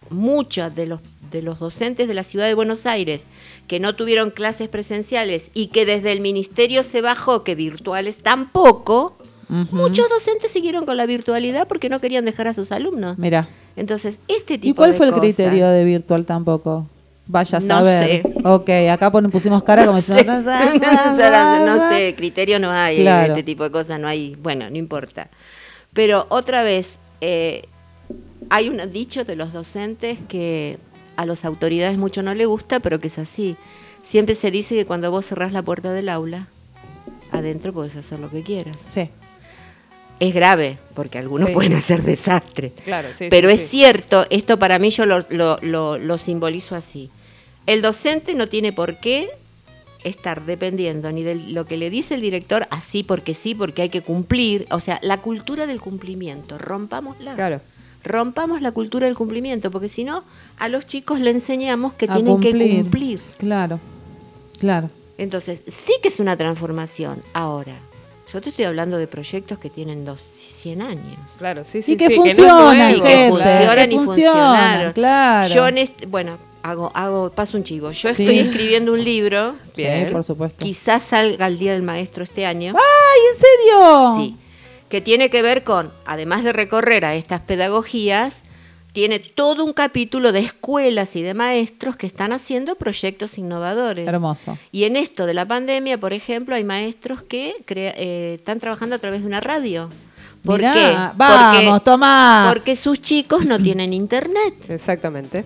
muchos de los, de los docentes de la ciudad de Buenos Aires que no tuvieron clases presenciales y que desde el ministerio se bajó que virtuales tampoco. Muchos docentes siguieron con la virtualidad porque no querían dejar a sus alumnos. Mira. Entonces, este tipo ¿Y cuál de fue el cosas- criterio de virtual tampoco? Vaya a No saber. sé. Ok, acá pusimos cara como no, si sé, no sé, criterio no hay, Claro. este tipo de cosas no hay, bueno, no importa. Pero otra vez, eh, hay un dicho de los docentes que a las autoridades mucho no le gusta, pero que es así. Siempre se dice que cuando vos cerrás la puerta del aula, adentro podés hacer lo que quieras. Sí. Es grave, porque algunos Sí. pueden hacer desastre. Claro, sí, Pero sí, es cierto, esto para mí yo lo, lo- lo- lo simbolizo así. El docente no tiene por qué estar dependiendo ni de lo que le dice el director, así porque sí, porque hay que cumplir. O sea, la cultura del cumplimiento, rompámosla. Claro. Rompamos la cultura del cumplimiento, porque si no, a los chicos le enseñamos que A tienen que cumplir. Claro. Claro. Entonces, sí que es una transformación. Ahora, yo te estoy hablando de proyectos que tienen los 100 años. Claro, sí, sí. Y que sí, funcionan, no es nuevo, y que funcionan que y funcionan, funcionaron. claro. Yo en este- bueno, hago, hago, paso un chivo. Yo Sí. estoy escribiendo un libro, Bien. Sí, por supuesto. quizás salga el Día del Maestro este año. ¡Ay, en serio! Sí, que tiene que ver con, además de recorrer a estas pedagogías, tiene todo un capítulo de escuelas y de maestros que están haciendo proyectos innovadores. Hermoso. Y en esto de la pandemia, por ejemplo, hay maestros que crea- eh, están trabajando a través de una radio. ¿Por Mirá, qué? Vamos, porque, tomá. porque sus chicos no tienen internet. Exactamente.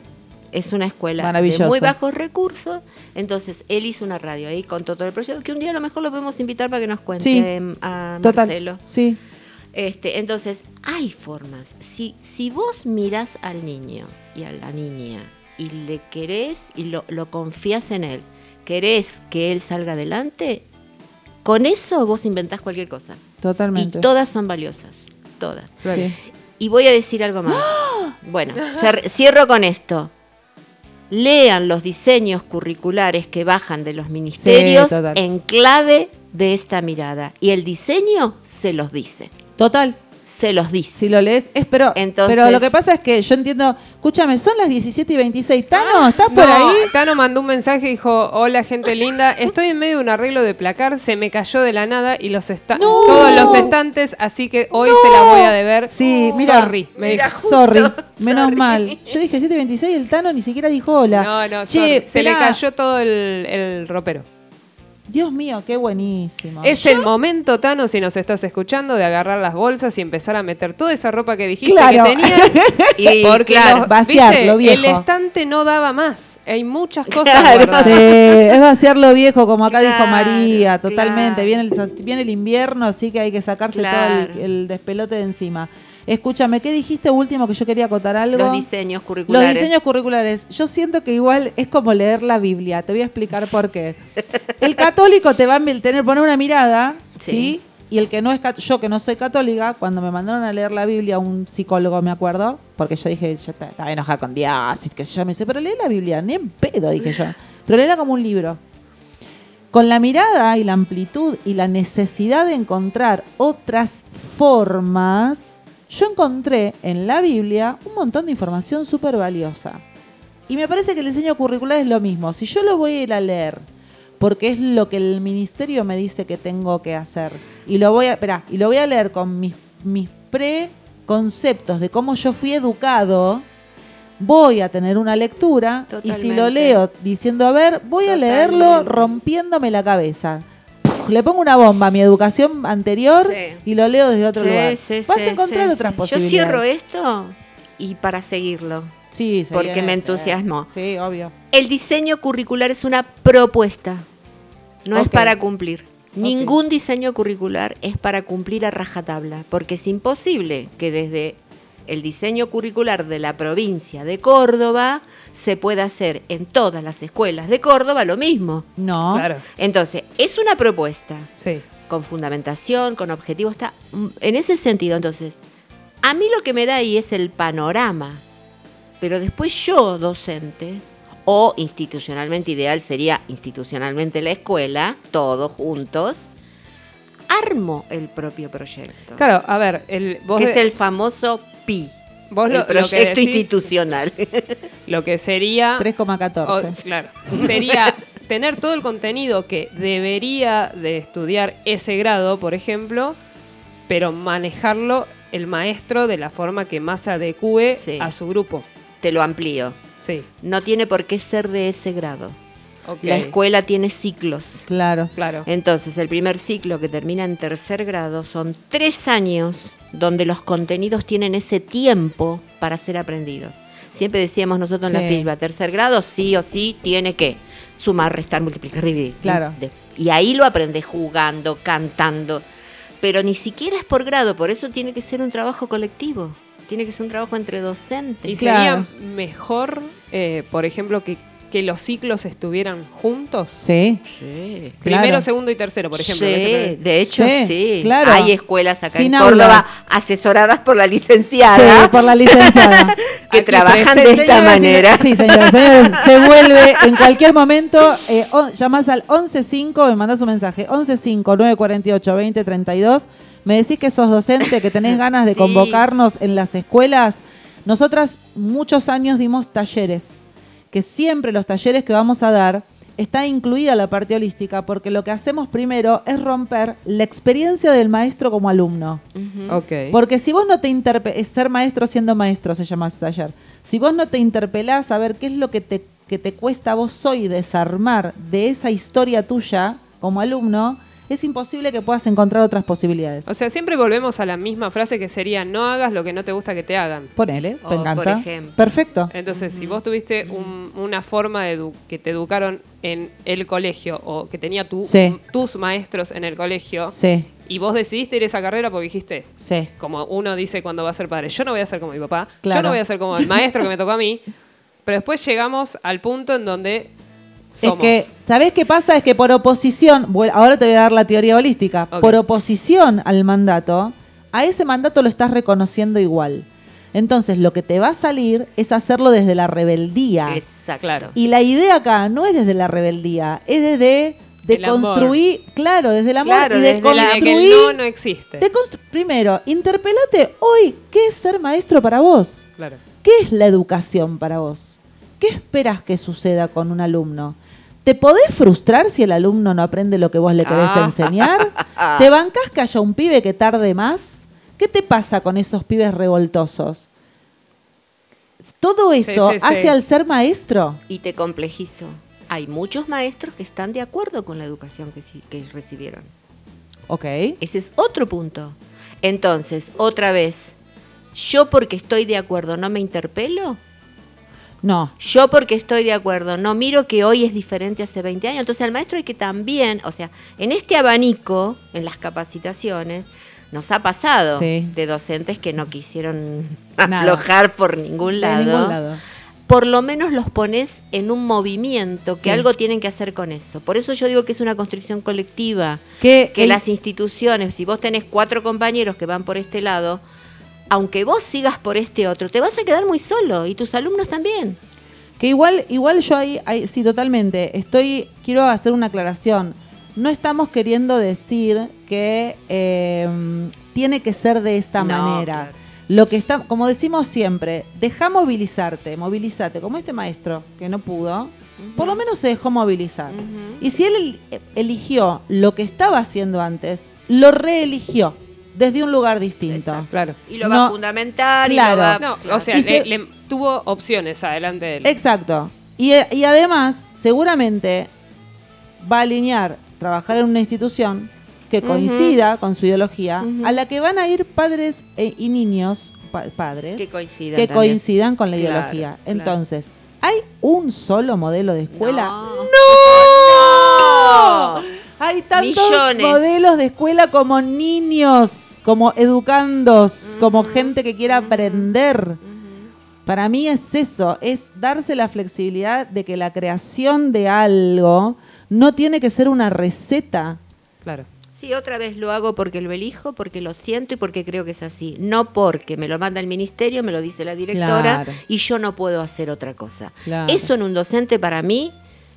Es una escuela de muy bajos recursos. Entonces, él hizo una radio ahí con todo el proyecto, que un día a lo mejor lo podemos invitar para que nos cuente Sí, a Total. Marcelo. Sí. Este, entonces, hay formas. Si, si vos mirás al niño y a la niña y le querés y lo, lo confías en él, querés que él salga adelante, con eso vos inventás cualquier cosa. Totalmente. Y todas son valiosas. Todas. Sí. Y voy a decir algo más. Bueno, cer- cierro con esto. Lean los diseños curriculares que bajan de los ministerios en clave de esta mirada. Y el diseño se los dice. Total. Se los dice. Si lo lees, es pero, Entonces- pero lo que pasa es que yo entiendo, escúchame, son las 17 y 26. Tano, ¿estás por No, ahí? Tano mandó un mensaje y dijo, hola gente linda, estoy en medio de un arreglo de placar, se me cayó de la nada y los esta- No. todos los estantes, así que hoy se la voy a deber. Sí, mira. Sorry, me Mira, dijo. justo, Sorry, menos sorry. mal. Yo dije 7 y 26 y el Tano ni siquiera dijo hola. No, no, Che, se le esperá. cayó todo el, el ropero. Dios mío, qué buenísimo. Es el momento, Tano, si nos estás escuchando, de agarrar las bolsas y empezar a meter toda esa ropa que dijiste Claro. que tenías. Y porque claro, los- vaciar ¿viste? lo viejo. El estante no daba más. Hay muchas cosas Claro. Sí, es vaciar lo viejo, como acá dijo María, totalmente. claro. Viene, el, viene el invierno, así que hay que sacarse todo el, el despelote de encima. Escúchame, ¿qué dijiste último que yo quería acotar algo? Los diseños curriculares. Los diseños curriculares. Yo siento que igual es como leer la Biblia. Te voy a explicar por qué. El católico te va a tener, poner una mirada, ¿sí? Sí. Y el que no es yo que no soy católica, cuando me mandaron a leer la Biblia, un psicólogo me acuerdo, porque yo dije, yo ta- estaba enojada con Dios, y que yo me dice, pero lee la Biblia, ni en pedo, dije yo. Pero léela como un libro. Con la mirada y la amplitud y la necesidad de encontrar otras formas, yo encontré en la Biblia un montón de información súper valiosa. Y me parece que el diseño curricular es lo mismo. Si yo lo voy a ir a leer, porque es lo que el ministerio me dice que tengo que hacer, y lo voy a, esperá, y lo voy a leer con mis, mis preconceptos de cómo yo fui educado, voy a tener una lectura y si lo leo diciendo, a ver, voy a leerlo rompiéndome la cabeza. Le pongo una bomba a mi educación anterior Sí. y lo leo desde otro Sí, lugar. sí, Vas a encontrar otras posibilidades. Yo cierro esto y para seguirlo. Sí, se porque viene, me entusiasmó. Sí, obvio. El diseño curricular es una propuesta, no es para cumplir. Ningún diseño curricular es para cumplir a rajatabla, porque es imposible que desde el diseño curricular de la provincia de Córdoba se pueda hacer en todas las escuelas de Córdoba lo mismo. No. Claro, Entonces, es una propuesta sí. con fundamentación, con objetivo, está mm, en ese sentido. Entonces, a mí lo que me da ahí es el panorama, pero después yo, docente, o institucionalmente ideal sería institucionalmente la escuela, todos juntos, armo el propio proyecto, Claro, a ver, el, vos, que de- es el famoso PI, vos el lo, lo que proyecto decís- institucional. lo que sería... 3,14. O- claro. Sería tener todo el contenido que debería de estudiar ese grado, por ejemplo, pero manejarlo el maestro de la forma que más se adecue Sí. a su grupo. Te lo amplío. Sí. No tiene por qué ser de ese grado. La escuela tiene ciclos. Claro. Claro. Entonces, el primer ciclo que termina en tercer grado son tres años donde los contenidos tienen ese tiempo para ser aprendidos. Siempre decíamos nosotros en la. FISBA, tercer grado sí o sí tiene que sumar, restar, multiplicar, dividir. Claro. Y ahí lo aprendes jugando, cantando. Pero ni siquiera es por grado, por eso tiene que ser un trabajo colectivo. Tiene que ser un trabajo entre docentes. Y Claro. sería mejor, eh, por ejemplo, que, que los ciclos estuvieran juntos. Sí. Sí. Claro. Primero, segundo y tercero, por ejemplo. Sí, de hecho Sí, sí. claro. Hay escuelas acá Sin en Córdoba aulas. asesoradas por la licenciada Sí, por la licenciada. que Aquí trabajan de esta manera. Sí, señores, señores, se vuelve en cualquier momento. Eh, o- llamás al 115, me mandás un mensaje. 115-948-2032. Me decís que sos docente, que tenés ganas de Sí. convocarnos en las escuelas. Nosotras muchos años dimos talleres. Que siempre los talleres que vamos a dar está incluida la parte holística porque lo que hacemos primero es romper la experiencia del maestro como alumno. Ok. Porque si vos no te interpelás, ser maestro siendo maestro se llama este taller. Si vos no te interpelás a ver qué es lo que te, que te cuesta a vos hoy desarmar de esa historia tuya como alumno, es imposible que puedas encontrar otras posibilidades. O sea, siempre volvemos a la misma frase que sería no hagas lo que no te gusta que te hagan. Ponele, O, me por encanta. ejemplo. Perfecto. Entonces, si vos tuviste un- una forma de que te educaron en el colegio o que tenía tu, Sí. tus maestros en el colegio Sí, y vos decidiste ir a esa carrera porque dijiste, sí. como uno dice cuando va a ser padre, yo no voy a ser como mi papá, yo no voy a ser como el maestro que me tocó a mí, pero después llegamos al punto en donde somos. Es que, ¿sabés qué pasa? Es que por oposición, bueno, ahora te voy a dar la teoría holística, por oposición al mandato, a ese mandato lo estás reconociendo igual. Entonces, lo que te va a salir es hacerlo desde la rebeldía. Exacto. Claro. Y la idea acá no es desde la rebeldía, es desde de El amor. construir, claro, desde el amor Claro, y de desde la- de que construir. el no no existe. de primero, interpelate hoy, ¿qué es ser maestro para vos? Claro. ¿Qué es la educación para vos? ¿Qué esperas que suceda con un alumno? ¿Te podés frustrar si el alumno no aprende lo que vos le querés Ah. enseñar? ¿Te bancás que haya un pibe que tarde más? ¿Qué te pasa con esos pibes revoltosos? Todo eso sí, sí. hace al ser maestro. Y te complejizo. Hay muchos maestros que están de acuerdo con la educación que, sí- que recibieron. Ok. Ese es otro punto. Entonces, otra vez, yo porque estoy de acuerdo no me interpelo. No. Yo porque estoy de acuerdo, no miro que hoy es diferente hace 20 años. Entonces al maestro hay que también, o sea, en este abanico, en las capacitaciones, nos ha pasado Sí. de docentes que no quisieron Nada. aflojar por ningún lado. ningún lado. Por lo menos los pones en un movimiento, que Sí. algo tienen que hacer con eso. Por eso yo digo que es una construcción colectiva. Que, Que el- las instituciones, si vos tenés cuatro compañeros que van por este lado, aunque vos sigas por este otro, te vas a quedar muy solo y tus alumnos también. Que igual, igual yo ahí, ahí- sí, totalmente. Estoy, quiero hacer una aclaración. No estamos queriendo decir que eh, tiene que ser de esta No, manera. claro. Lo que está, como decimos siempre, deja movilizarte, movilízate, como este maestro que no pudo, por lo menos se dejó movilizar. Y si él el- eligió lo que estaba haciendo antes, lo reeligió desde un lugar distinto. Exacto. Claro. Y lo va No, a fundamentar claro. y lo va No, claro. o sea, Y se- le- le- tuvo opciones adelante de él. Exacto. Y, y además, seguramente va a alinear trabajar en una institución que coincida con su ideología, a la que van a ir padres e- y niños, pa- padres, Que coincidan que coincidan con la Claro, ideología. claro. Entonces, ¿hay un solo modelo de escuela? No. ¡No! Hay tantos Millones. modelos de escuela como niños, como educandos, como gente que quiera aprender. Para mí es eso, es darse la flexibilidad de que la creación de algo no tiene que ser una receta. Claro. Sí, otra vez lo hago porque lo elijo, porque lo siento y porque creo que es así. No porque me lo manda el ministerio, me lo dice la directora Claro. y yo no puedo hacer otra cosa. Claro. Eso en un docente para mí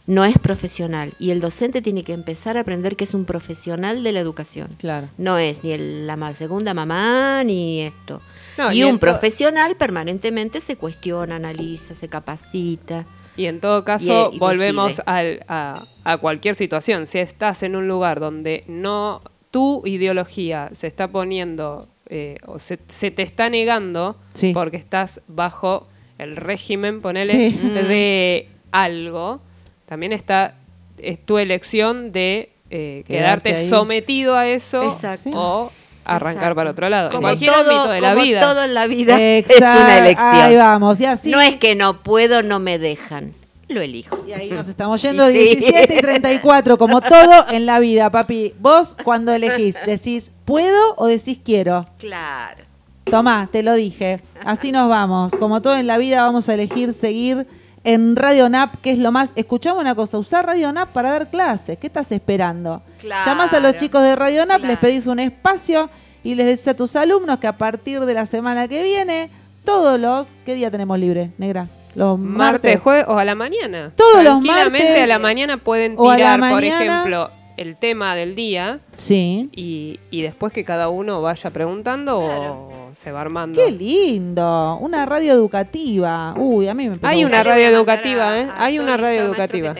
no es profesional y el docente tiene que empezar a aprender que es un profesional de la educación. Claro. No es ni el- la segunda mamá ni esto. No, y, y un profesional permanentemente se cuestiona, analiza, se capacita. Y en todo caso, Y- y volvemos al- a, a cualquier situación. Si estás en un lugar donde no tu ideología se está poniendo eh, o se, se te está negando Sí. porque estás bajo el régimen, ponele, Sí. de algo, también está es tu elección de eh, Quedarte sometido a eso Exacto. o arrancar Exacto. para otro lado. En Como cualquier todo- ámbito de la como vida. todo en la vida es Exacto. una elección. Ahí vamos, y así. No es que no puedo, no me dejan. Lo elijo. Y ahí nos estamos yendo Y sí. 17 y 34, como todo en la vida, papi. Vos cuando elegís, decís puedo o decís quiero. Claro. Tomá, te lo dije. Así nos vamos. Como todo en la vida, vamos a elegir seguir en Radio NAP, que es lo más. Escuchamos una cosa, usar Radio NAP para dar clases. ¿Qué estás esperando? Claro, Llamás a los chicos de Radio NAP, les pedís un espacio y les decís a tus alumnos que a partir de la semana que viene, todos los. ¿Qué día tenemos libre, negra? Los Martes, martes. jueves o a la mañana. Todos los Tranquilamente martes a la mañana pueden tirar, por ejemplo, el tema del día Sí. y, y después que cada uno vaya preguntando o se va armando. Qué lindo, una radio educativa. Uy, a mí me Hay una radio educativa, ¿eh? Hay una el radio educativa.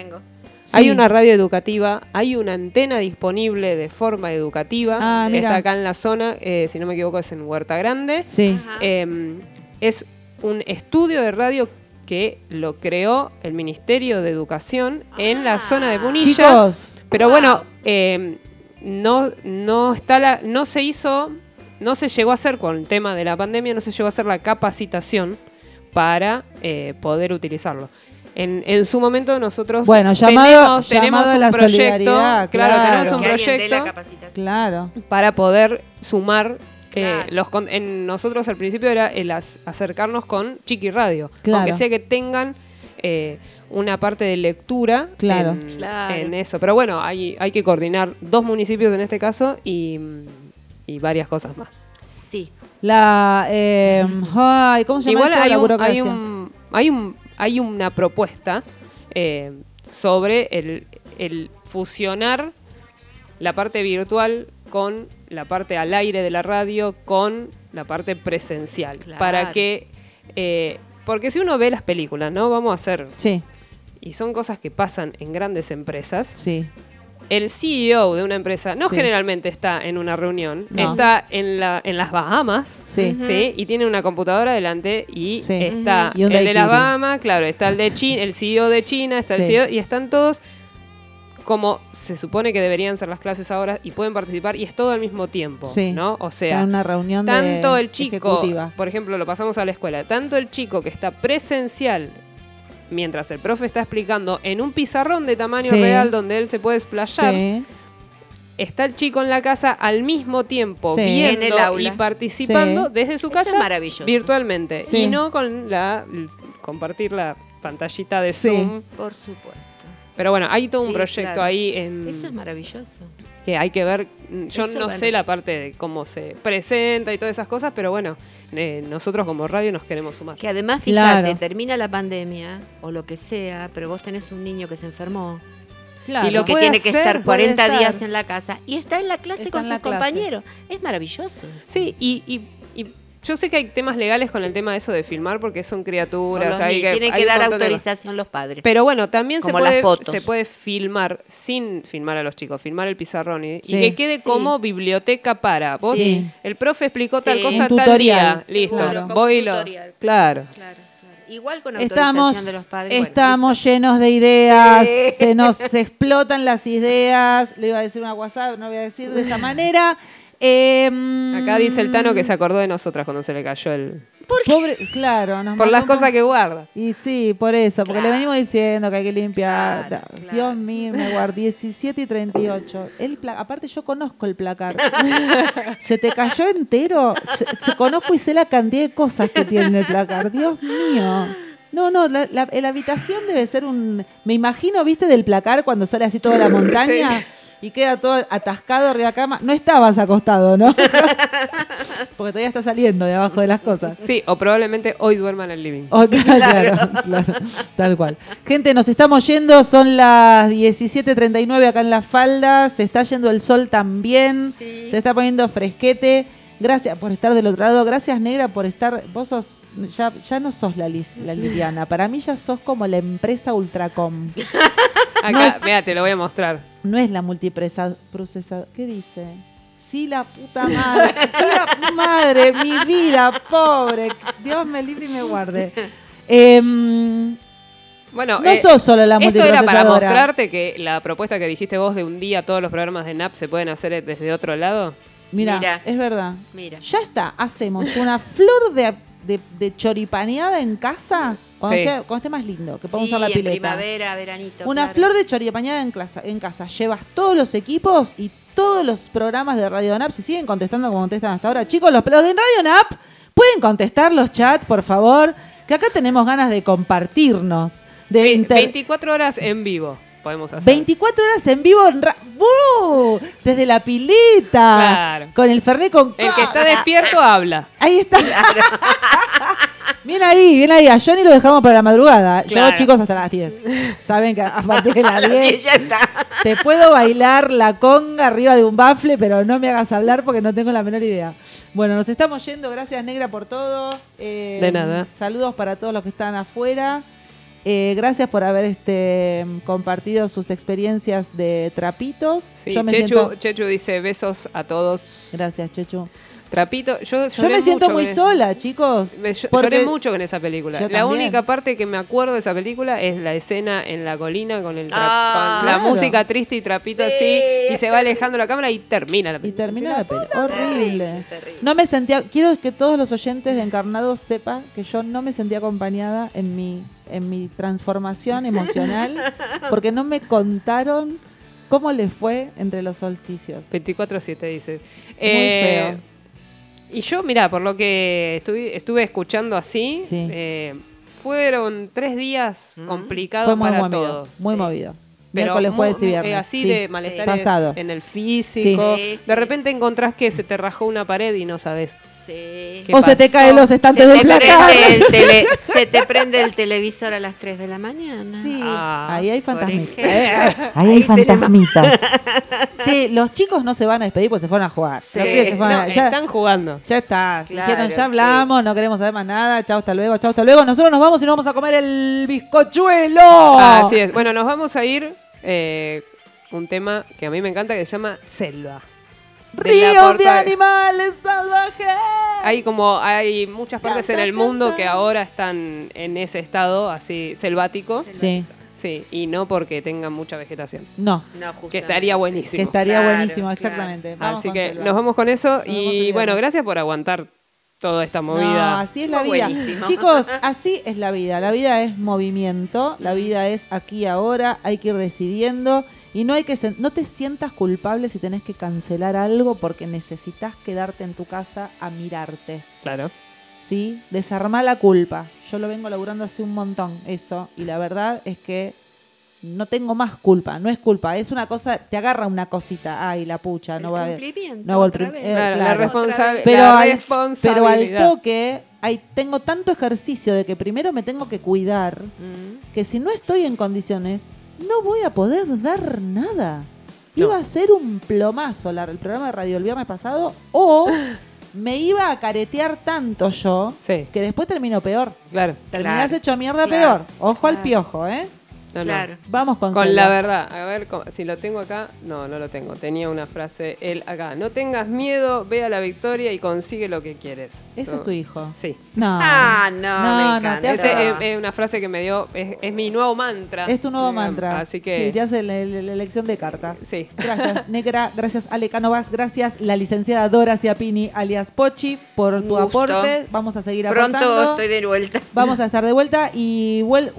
Hay una radio educativa, hay una antena disponible de forma educativa. Ah. Está acá en la zona, eh, si no me equivoco, es en Huerta Grande. Sí. Eh, es un estudio de radio que lo creó el Ministerio de Educación en la Ah. zona de Punilla. Chicos, Pero bueno, eh, no, no, está la, no se hizo, no se llegó a hacer con el tema de la pandemia, no se llegó a hacer la capacitación para eh, poder utilizarlo. En, en su momento nosotros Bueno, llamado- tenemos, tenemos llamado un la proyecto, claro, claro. tenemos un que proyecto capacitación. claro. para poder sumar eh, Claro. los con- en nosotros al principio era el as- acercarnos con Chiqui Radio, Claro. aunque sea que tengan eh, una parte de lectura Claro. en, Claro. en eso. Pero bueno, hay, hay que coordinar dos municipios en este caso y, y varias cosas más. Sí. La, eh, ay, ¿cómo se llama Igual eso? hay, La un- hay, burocracia. un- hay, un- hay una propuesta eh, sobre el, el fusionar la parte virtual con la parte al aire de la radio con la parte presencial. Claro. Para que... eh, porque si uno ve las películas, ¿no? Vamos a hacer... Sí, Y son cosas que pasan en grandes empresas. sí. El CEO de una empresa no Sí. generalmente está en una reunión, No. está en, la, en las Bahamas. Sí. ¿sí? Y tiene una computadora delante y Sí. está. Y un el de las. Bahamas, claro, está el de China, el CEO de China, está el. CEO y están todos como se supone que deberían ser las clases ahora y pueden participar y es todo al mismo tiempo, Sí. ¿no? O sea, una reunión de tanto el chico, ejecutiva. por ejemplo, lo pasamos a la escuela, tanto el chico que está presencial mientras el profe está explicando en un pizarrón de tamaño Sí. real donde él se puede explayar, Sí, está el chico en la casa al mismo tiempo Sí. viendo En el aula. y participando Sí. desde su casa es maravilloso. virtualmente Sí. y no con la compartir la pantallita de Sí. Zoom. Por supuesto. Pero bueno, hay todo un proyecto claro. ahí en Eso es maravilloso. que hay que ver. Yo Eso no vale. sé la parte de cómo se presenta y todas esas cosas, pero bueno, eh, nosotros como radio nos queremos sumar. Que además, fíjate, Claro. termina la pandemia o lo que sea, pero vos tenés un niño que se enfermó claro. y lo que puede tiene que estar puede 40 estar. días en la casa y está en la clase Está con sus compañeros. Es maravilloso. Sí, y, y- y yo sé que hay temas legales con el tema de eso de filmar porque son criaturas. hay que, Tienen hay que dar autorización los padres. Pero bueno, también se Como puede, fotos. se puede filmar sin filmar a los chicos, filmar el pizarrón y, que quede Sí. como biblioteca para. Vos, Sí. el profe explicó Sí. tal cosa Un tal tutorial. día. Listo, Claro. Voy y lo. tutorial. Claro. Claro, claro. Igual con autorización Estamos, de los padres. bueno, estamos llenos de ideas, Sí. se nos se explotan las ideas. Le iba a decir una WhatsApp, no voy a decir de esa manera. Em, Acá dice el Tano que se acordó de nosotras cuando se le cayó el. Pobre, claro, nos Por las cosas que guarda. Y sí, por eso, porque le venimos diciendo que hay que limpiar. Claro, Da- claro. Dios mío, me guardé 17 y 38. El pla- aparte yo conozco el placar. se te cayó entero. Se, se- conozco y sé la cantidad de cosas que tiene el placar. Dios mío. No, no, la, la- la habitación debe ser un... Me imagino, viste, del placar cuando sale así toda la montaña y queda todo atascado arriba de la cama. No estabas acostado, ¿no? Porque todavía está saliendo de abajo de las cosas. Sí, o probablemente hoy duerma en el living. Oh, claro, claro, tal cual. Gente, nos estamos yendo, son las 17.39 acá en La Falda, se está yendo el sol también, Sí. se está poniendo fresquete. Gracias por estar del otro lado, gracias Negra por estar, vos sos, ya, ya no sos la, Lis- la Liliana, para mí ya sos como la empresa Ultracom. No Acá, es- mira, te lo voy a mostrar. No es la multipresa procesada, ¿qué dice? Sí, la puta madre, sí, la madre, mi vida, pobre, Dios me libre y me guarde. Em, Bueno, no eh, sos solo la Esto era para mostrarte que la propuesta que dijiste vos de un día todos los programas de NAP se pueden hacer desde otro lado. Mira, Mira. es verdad. Mira. Ya está, hacemos una flor de, de, de choripaneada en casa cuando, Sí. sea- cuando esté más lindo, que podemos Sí, usar la en pileta. primavera, veranito. Una claro. flor de choripaneada en casa, en casa. Llevas todos los equipos y todos los programas de Radio NAP. Si siguen contestando como contestan hasta ahora. Chicos, los, los de Radio NAP pueden contestar los chats, por favor. Que acá tenemos ganas de compartirnos. De Ve- inter- 24 horas en vivo podemos hacer. 24 horas en vivo en ra- desde la pileta. Claro. Con el Fernet con El que está despierto habla. Ahí está. Bien ahí, bien ahí. A Johnny lo dejamos para la madrugada. Claro. Yo, chicos, hasta las 10. Saben que a partir de las 10 ya está. te puedo bailar la conga arriba de un bafle, pero no me hagas hablar porque no tengo la menor idea. Bueno, nos estamos yendo. Gracias, Negra, por todo. Eh, De nada. Saludos para todos los que están afuera. Eh, gracias por haber este, compartido sus experiencias de trapitos. Sí, Yo me Chechu, siento... Chechu dice besos a todos. Gracias, Chechu. Trapito, yo, Yo me siento muy sola, chicos. Me- yo- porque- Lloré mucho con esa película. Yo la también. única parte que me acuerdo de esa película es la escena en la colina con el Ah, con la música triste y trapito Sí, así y se va alejando la cámara y termina la Y película. terminó la peli. Horrible. Terrible, terrible. No me sentía. Quiero que todos los oyentes de Encarnados sepan que yo no me sentía acompañada en mi, en mi transformación emocional porque no me contaron cómo le fue entre los solsticios. 24-7 dice. Muy Eh, feo. Y yo, mira, por lo que estuve, estuve escuchando así, Sí. eh, fueron tres días complicados Fue muy para movido. todo. Muy Sí. movido. Pero Miércoles, jueves y viernes. eh, así sí. de malestares Pasado. en el físico. De repente encontrás que se te rajó una pared y no sabes. Sí. ¿Qué O se te caen los estantes del placar. el tele- se te prende el televisor a las 3 de la mañana. Sí, Ah, ahí hay fantasmitas. ejemplo. Ahí hay fantasmitas. che, los chicos no se van a despedir porque se fueron a jugar. Sí. Los pibes se fueron No, a- ya, están jugando. ya está. Claro, Dijeron, ya sí. hablamos, no queremos saber más nada. Chao, hasta luego, chao, hasta luego. Nosotros nos vamos y nos vamos a comer el bizcochuelo. Así es. Bueno, nos vamos a ir eh, un tema que a mí me encanta que se llama Selva. Ríos de animales salvajes. Hay como hay muchas partes en el mundo que ahora están en ese estado así selvático. Sí, Sí, y no porque tengan mucha vegetación. no. No. Que estaría buenísimo. Que estaría Claro, buenísimo, exactamente. Así que selva. nos vamos con eso. y bueno, gracias por aguantar toda esta movida. No, así es la vida. buenísimo. Chicos, así es la vida. La vida es movimiento, la vida es aquí y ahora, hay que ir decidiendo y no hay que no te sientas culpable si tenés que cancelar algo porque necesitas quedarte en tu casa a mirarte. Claro. ¿Sí? Desarmar la culpa. Yo lo vengo laburando hace un montón, eso, y la verdad es que no tengo más culpa, no es culpa, es una cosa, te agarra una cosita, ay, la pucha, El no va a cumplimiento, no el otra vez. eh, Claro, la responsa- pero la al, pero al toque hay, tengo tanto ejercicio de que primero me tengo que cuidar Mm. que si no estoy en condiciones no voy a poder dar nada. No. Iba a ser un plomazo la- el programa de radio el viernes pasado o me iba a caretear tanto yo Sí, que después terminó peor. claro. Terminás Claro, hecho mierda claro, peor. Ojo al piojo, ¿eh? No, no. Claro. Vamos con, la verdad, a ver si lo tengo acá. No, no lo tengo. Tenía una frase él acá. No tengas miedo, ve a la victoria y consigue lo que quieres. Ese es tu hijo. Sí. No. Ah, no, me No, no, encanta. te hace- es, es una frase que me dio, es, es mi nuevo mantra. Es tu nuevo digamos. mantra. Así que Sí, te hace la, la- la elección de cartas. Sí. Gracias, Negra. Gracias, Ale Canovas. Gracias, la licenciada Dora Ciapini, alias Pochi, por tu gusto. aporte. Vamos a seguir Pronto aportando. estoy de vuelta. Vamos a estar de vuelta y vuel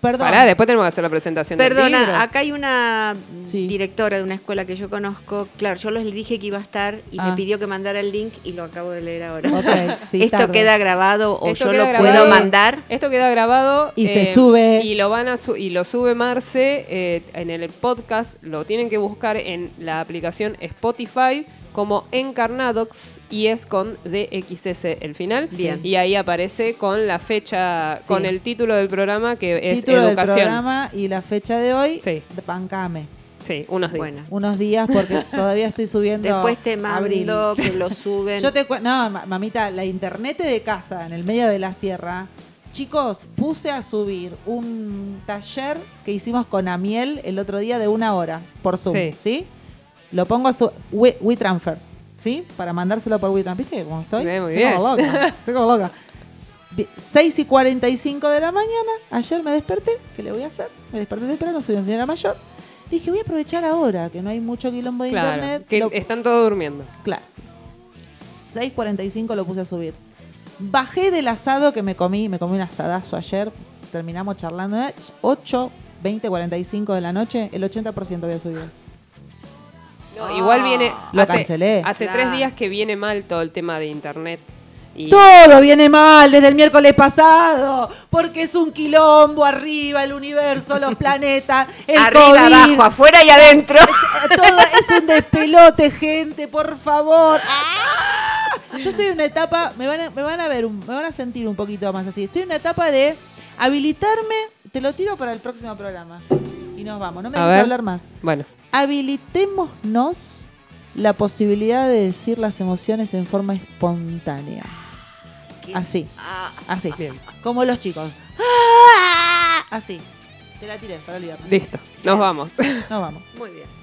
perdón. Pará, después tenemos que hacer la presentación del. Perdona, acá hay una Sí. directora de una escuela que yo conozco. Claro, yo les dije que iba a estar y Ah. me pidió que mandara el link y lo acabo de leer ahora. Sí, ¿Esto tarde. queda grabado o Esto yo lo grabado. puedo mandar? Esto queda grabado Y se sube. y lo van a su- y lo sube Marce eh, en el podcast. Lo tienen que buscar en la aplicación Spotify como Encarnadox y es con DXS el final. Bien. Y ahí aparece con la fecha, Sí. con el título del programa que es Título del Educación. programa y la fecha de hoy. Sí. Bancame. Sí, unos días. Bueno. Unos días porque todavía estoy subiendo. Después te abril. mando que lo suben. Yo te No, ma- mamita, la internet de casa, en el medio de la sierra. Chicos, puse a subir un taller que hicimos con Amiel el otro día de una hora por Zoom. Sí. ¿Sí? Lo pongo a su We- WeTransfer, ¿sí? Para mandárselo por WeTransfer. ¿Viste cómo estoy? Bien, muy estoy como bien. loca. Estoy como loca. S- vi- 6 y 45 de la mañana. Ayer me desperté. ¿Qué le voy a hacer? Me desperté temprano, soy una señora mayor. Dije, voy a aprovechar ahora que no hay mucho quilombo de Claro, internet. que Lo- están todos durmiendo. Claro. 6.45 lo puse a subir. Bajé del asado que me comí, me comí un asadazo ayer, terminamos charlando, ¿eh? 8, 20, 45 de la noche, el 80% había subido. Igual viene. Ah. Lo hace, cancelé. Hace tres días que viene mal todo el tema de internet. Todo viene mal desde el miércoles pasado, porque es un quilombo arriba, el universo, los planetas, el arriba, abajo, afuera y adentro. Todo es un despelote, gente, por favor. Ah. Yo estoy en una etapa, me van a, me van a ver, un, me van a sentir un poquito más así. Estoy en una etapa de habilitarme, te lo tiro para el próximo programa nos vamos. No me a hablar más. Bueno. Habilitémonos la posibilidad de decir las emociones en forma espontánea. Así. Ah. Así. Bien. Como los chicos. Ah. Así. Te la tiré para olvidarme. Listo. Nos vamos. Nos vamos. Muy bien.